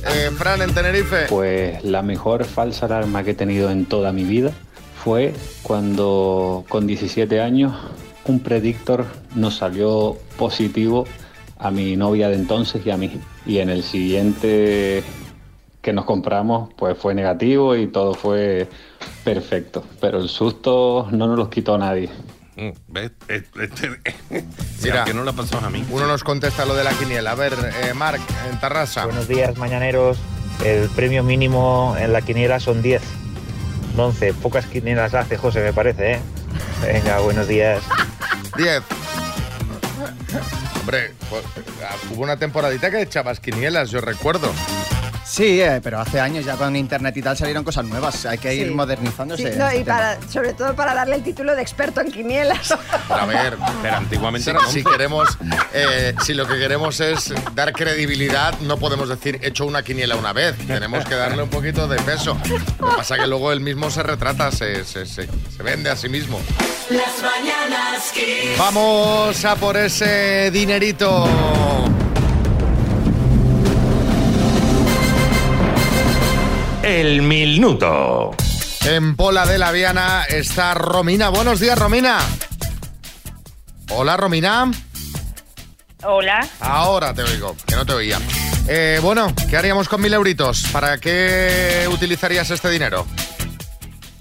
Speaker 2: Eh, Fran, en Tenerife.
Speaker 32: Pues la mejor falsa alarma que he tenido en toda mi vida fue cuando con 17 años un predictor nos salió positivo a mi novia de entonces y a mí. Y en el siguiente que nos compramos pues fue negativo y todo fue perfecto. Pero el susto no nos lo quitó nadie.
Speaker 9: Mm, ¿Ves? Este-
Speaker 2: Mira,
Speaker 9: que no le ha pasado a mí.
Speaker 2: Uno nos contesta lo de la quiniela. A ver, eh, Marc, en Tarrasa.
Speaker 33: Buenos días, mañaneros. El premio mínimo en la quiniela son 10. 11. Pocas quinielas hace José, me parece, ¿eh? Venga, buenos días.
Speaker 2: 10. Hombre, pues, hubo una temporadita que echabas quinielas, yo recuerdo.
Speaker 30: Sí, eh, pero hace años ya con internet y tal salieron cosas nuevas. Hay que ir
Speaker 7: Sí.
Speaker 30: modernizándose.
Speaker 7: Sí, no,
Speaker 30: este
Speaker 7: y para, sobre todo para darle el título de experto en quinielas.
Speaker 2: A ver,
Speaker 5: Pero antiguamente
Speaker 2: si, queremos, eh, si lo que queremos es dar credibilidad, no podemos decir he hecho una quiniela una vez. Tenemos que darle un poquito de peso. Lo que pasa es que luego él mismo se retrata, se, se- se- se vende a sí mismo.
Speaker 1: Las mañanas.
Speaker 2: Vamos a por ese dinerito.
Speaker 5: El minuto.
Speaker 2: En Pola de la Viana está Romina. Buenos días, Romina. Hola, Romina.
Speaker 34: Hola.
Speaker 2: Ahora te oigo, que no te oía. Eh, bueno, ¿qué haríamos con mil euritos? ¿Para qué utilizarías este dinero?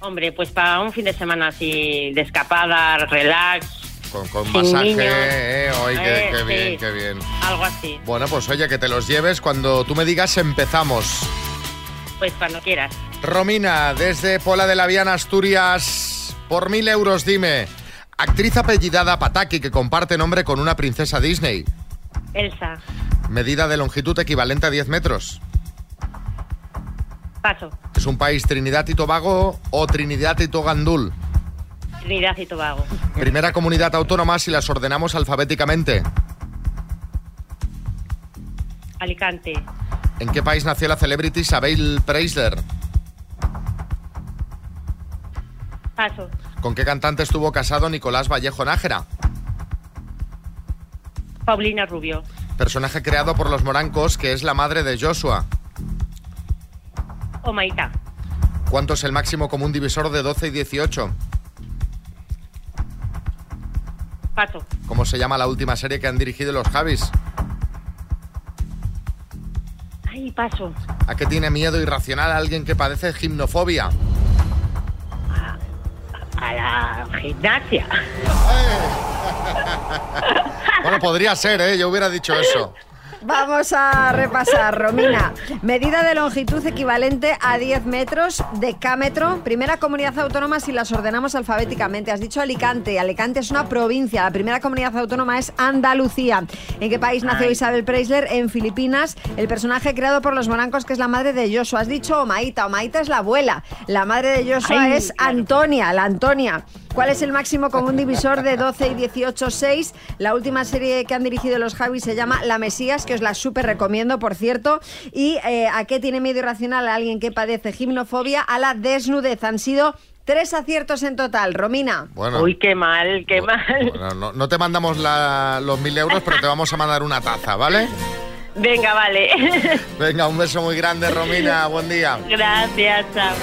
Speaker 34: Hombre, pues para un fin de semana así de escapada, relax,
Speaker 2: Con, con
Speaker 34: Sin
Speaker 2: masaje,
Speaker 34: niños.
Speaker 2: eh, Ay, qué,
Speaker 34: Eh,
Speaker 2: qué
Speaker 34: sí.
Speaker 2: bien, qué bien.
Speaker 34: algo así.
Speaker 2: Bueno, pues oye, que te los lleves cuando tú me digas empezamos.
Speaker 34: Pues cuando quieras.
Speaker 2: Romina, desde Pola de la Viana, Asturias, por mil euros dime, actriz apellidada Pataki que comparte nombre con una princesa Disney,
Speaker 34: Elsa,
Speaker 2: medida de longitud equivalente a 10 metros.
Speaker 34: paso.
Speaker 2: ¿Es un país Trinidad y Tobago o Trinidad y Togandul?
Speaker 34: Trinidad y Tobago.
Speaker 2: Primera comunidad autónoma si las ordenamos alfabéticamente.
Speaker 34: Alicante,
Speaker 2: ¿En qué país nació la celebrity Isabel Preisler?
Speaker 34: paso.
Speaker 2: ¿Con qué cantante estuvo casado Nicolás Vallejo Nájera?
Speaker 34: Paulina Rubio,
Speaker 2: Personaje creado por los morancos que es la madre de Joshua.
Speaker 34: Omaita,
Speaker 2: ¿Cuánto es el máximo común divisor de 12 y 18?
Speaker 34: paso.
Speaker 2: ¿Cómo se llama la última serie que han dirigido los Javis?
Speaker 34: Paso.
Speaker 2: ¿A qué tiene miedo irracional alguien que padece gimnofobia?
Speaker 34: A la gimnasia.
Speaker 2: Bueno, podría ser, ¿eh? Yo hubiera dicho eso.
Speaker 7: Vamos a repasar, Romina. Medida de longitud equivalente a 10 metros, decámetro. Primera comunidad autónoma si las ordenamos alfabéticamente. Has dicho Alicante. Alicante es una provincia. La primera comunidad autónoma es Andalucía. ¿En qué país nació
Speaker 34: Ay.
Speaker 7: Isabel Preisler? En Filipinas. El personaje creado por los morancos que es la madre de Joshua. Has dicho Omaita. Omaita es la abuela. La madre de Joshua
Speaker 34: Ay,
Speaker 7: es Antonia, la Antonia. ¿Cuál es el máximo común divisor de 12 y 18? 6. La última serie que han dirigido los Javis se llama La Mesías, que os la súper recomiendo, por cierto. ¿Y eh, a qué tiene miedo irracional a alguien que padece gimnofobia? A la desnudez. Han sido tres aciertos en total. Romina.
Speaker 2: Bueno.
Speaker 34: Uy, qué mal, qué mal.
Speaker 2: Bueno, no, no te mandamos la- los mil euros, pero te vamos a mandar una taza, ¿vale?
Speaker 34: Venga, vale.
Speaker 2: Venga, un beso muy grande, Romina. Buen día.
Speaker 34: Gracias, chao.